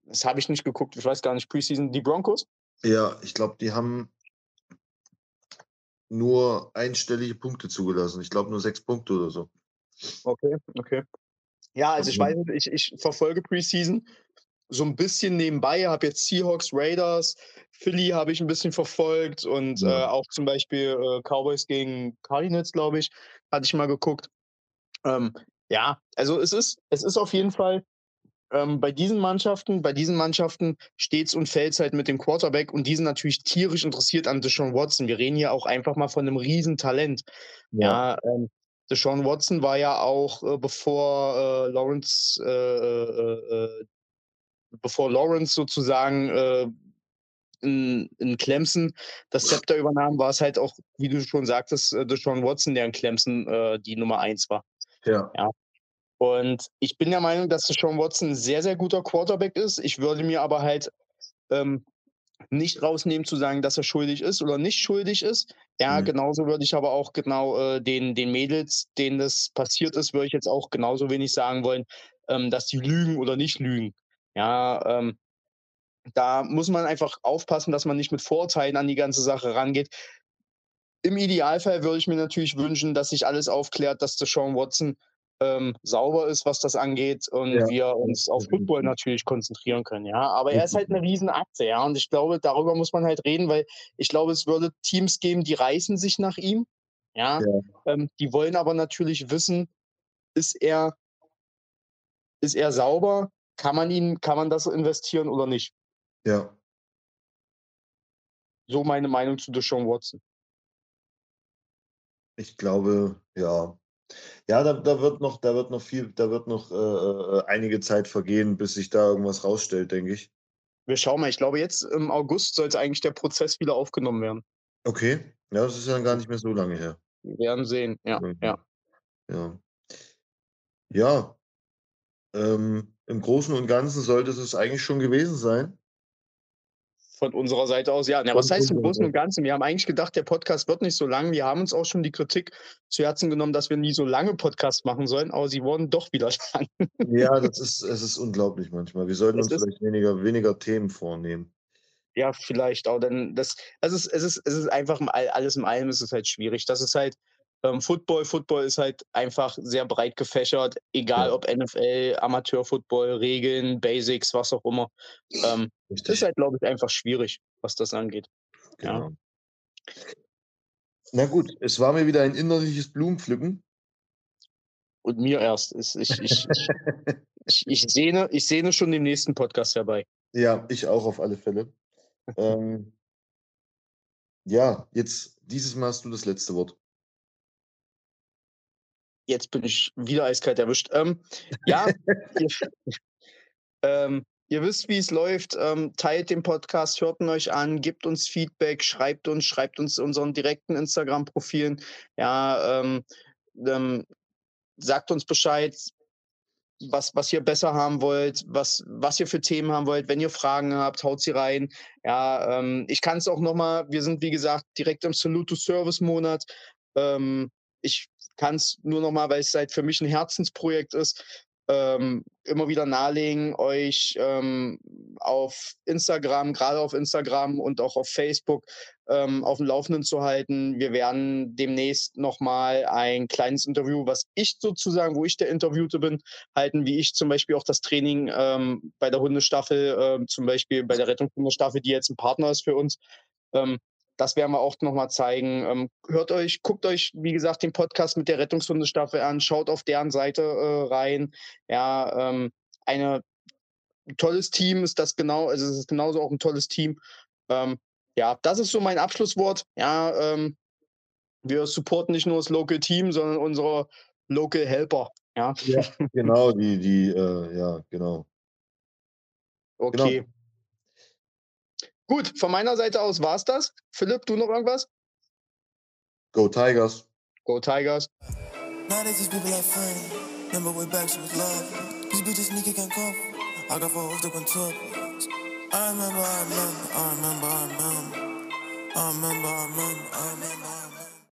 Das habe ich nicht geguckt. Ich weiß gar nicht. Preseason, die Broncos? Ja, ich glaube, die haben nur einstellige Punkte zugelassen. Ich glaube nur sechs Punkte oder so. Okay, okay. Ja, also ich Also- weiß nicht, ich, ich verfolge Preseason so ein bisschen nebenbei, habe jetzt Seahawks, Raiders, Philly habe ich ein bisschen verfolgt und Ja. äh, auch zum Beispiel äh, Cowboys gegen Cardinals, glaube ich, hatte ich mal geguckt. Ähm, ja, also es ist, es ist auf jeden Fall ähm, bei diesen Mannschaften, bei diesen Mannschaften steht's und fällt's halt mit dem Quarterback und die sind natürlich tierisch interessiert an Deshaun Watson. Wir reden hier auch einfach mal von einem Riesentalent. Ja, ähm, Deshaun Watson war ja auch, äh, bevor äh, Lawrence, äh, äh, äh, bevor Lawrence sozusagen äh, in, in Clemson das Zepter übernahm, war es halt auch, wie du schon sagtest, äh, Deshaun Watson, der in Clemson äh, die Nummer eins war. Ja. Ja. Und ich bin der Meinung, dass Deshaun Watson ein sehr, sehr guter Quarterback ist. Ich würde mir aber halt ähm, nicht rausnehmen zu sagen, dass er schuldig ist oder nicht schuldig ist. Ja, Mhm. genauso würde ich aber auch genau äh, den, den Mädels, denen das passiert ist, würde ich jetzt auch genauso wenig sagen wollen, ähm, dass die lügen oder nicht lügen. Ja, ähm, da muss man einfach aufpassen, dass man nicht mit Vorurteilen an die ganze Sache rangeht. Im Idealfall würde ich mir natürlich wünschen, dass sich alles aufklärt, dass Deshaun Watson ähm, sauber ist, was das angeht und Ja, wir uns auf. Football natürlich konzentrieren können, ja. Aber er ist halt eine Riesenaktie, ja. Und ich glaube, darüber muss man halt reden, weil ich glaube, es würde Teams geben, die reißen sich nach ihm, ja. Ja. Ähm, die wollen aber natürlich wissen, ist er, ist er sauber? Kann man ihn, kann man das investieren oder nicht? Ja. So meine Meinung zu Deshaun Watson. Ich glaube, ja. Ja, da, da wird noch, da wird noch viel, da wird noch äh, äh, einige Zeit vergehen, bis sich da irgendwas rausstellt, denke ich. Wir schauen mal. Ich glaube, jetzt im August sollte eigentlich der Prozess wieder aufgenommen werden. Okay. Ja, das ist ja gar nicht mehr so lange her. Wir werden sehen. Ja, Mhm. ja. Ja. Ja. Ähm, Im Großen und Ganzen sollte es eigentlich schon gewesen sein. Von unserer Seite aus, ja. Na, was heißt im Großen und. Ganzen? Wir haben eigentlich gedacht, der Podcast wird nicht so lang. Wir haben uns auch schon die Kritik zu Herzen genommen, dass wir nie so lange Podcasts machen sollen, aber sie wurden doch wieder lang. Ja, das ist, es ist unglaublich manchmal. Wir sollten Es uns vielleicht weniger, weniger Themen vornehmen. Ja, vielleicht auch. Denn das, es ist, es ist, es ist einfach alles im Allem ist es halt schwierig. Das ist halt ähm, Football. Football ist halt einfach sehr breit gefächert, egal Ja. ob NFL, Amateur-Football, Regeln, Basics, was auch immer. Ähm, das ist halt, glaube ich, einfach schwierig, was das angeht. ja. Genau. Na gut, es war mir wieder ein innerliches Blumenpflücken. Und mir erst. Ich, ich, ich, ich, sehne, ich sehne schon den nächsten Podcast herbei. Ja, ich auch auf alle Fälle. ähm, ja, jetzt, dieses Mal hast du das letzte Wort. Jetzt bin ich wieder eiskalt erwischt. Ähm, ja, ihr, ähm, ihr wisst, wie es läuft. Ähm, teilt den Podcast, hört ihn euch an, gebt uns Feedback, schreibt uns, schreibt uns unseren direkten Instagram-Profilen. Ja, ähm, ähm, sagt uns Bescheid, was, was ihr besser haben wollt, was, was ihr für Themen haben wollt. Wenn ihr Fragen habt, haut sie rein. Ja, ähm, ich kann es auch nochmal, wir sind wie gesagt direkt im Salute to Service Monat. Ähm, ich kann es nur nochmal, weil es halt für mich ein Herzensprojekt ist, ähm, immer wieder nahelegen, euch ähm, auf Instagram, gerade auf Instagram und auch auf Facebook ähm, auf dem Laufenden zu halten. Wir werden demnächst nochmal ein kleines Interview, was ich sozusagen, wo ich der Interviewte bin, halten, wie ich zum Beispiel auch das Training ähm, bei der Hundestaffel, ähm, zum Beispiel bei der Rettungshundestaffel, die jetzt ein Partner ist für uns, ähm, das werden wir auch nochmal zeigen. Ähm, hört euch, guckt euch, wie gesagt, den Podcast mit der Rettungshundestaffel an, schaut auf deren Seite äh, rein. Ja, ähm, eine ein tolles Team ist das genau, also es ist genauso auch ein tolles Team. Ähm, ja, das ist so mein Abschlusswort. Ja, ähm, wir supporten nicht nur das Local Team, sondern unsere Local Helper. Ja, Ja, genau, die, die, äh, ja, genau. okay. Gut, von meiner Seite aus war es das. Philipp, du noch irgendwas? Go Tigers. Go Tigers. Nowadays these people are funny. Remember way back she was love. These bitches sneaky can't cover. I got four hooked up on top. I remember, I remember, I remember, I remember. I remember, I remember, I remember, I remember.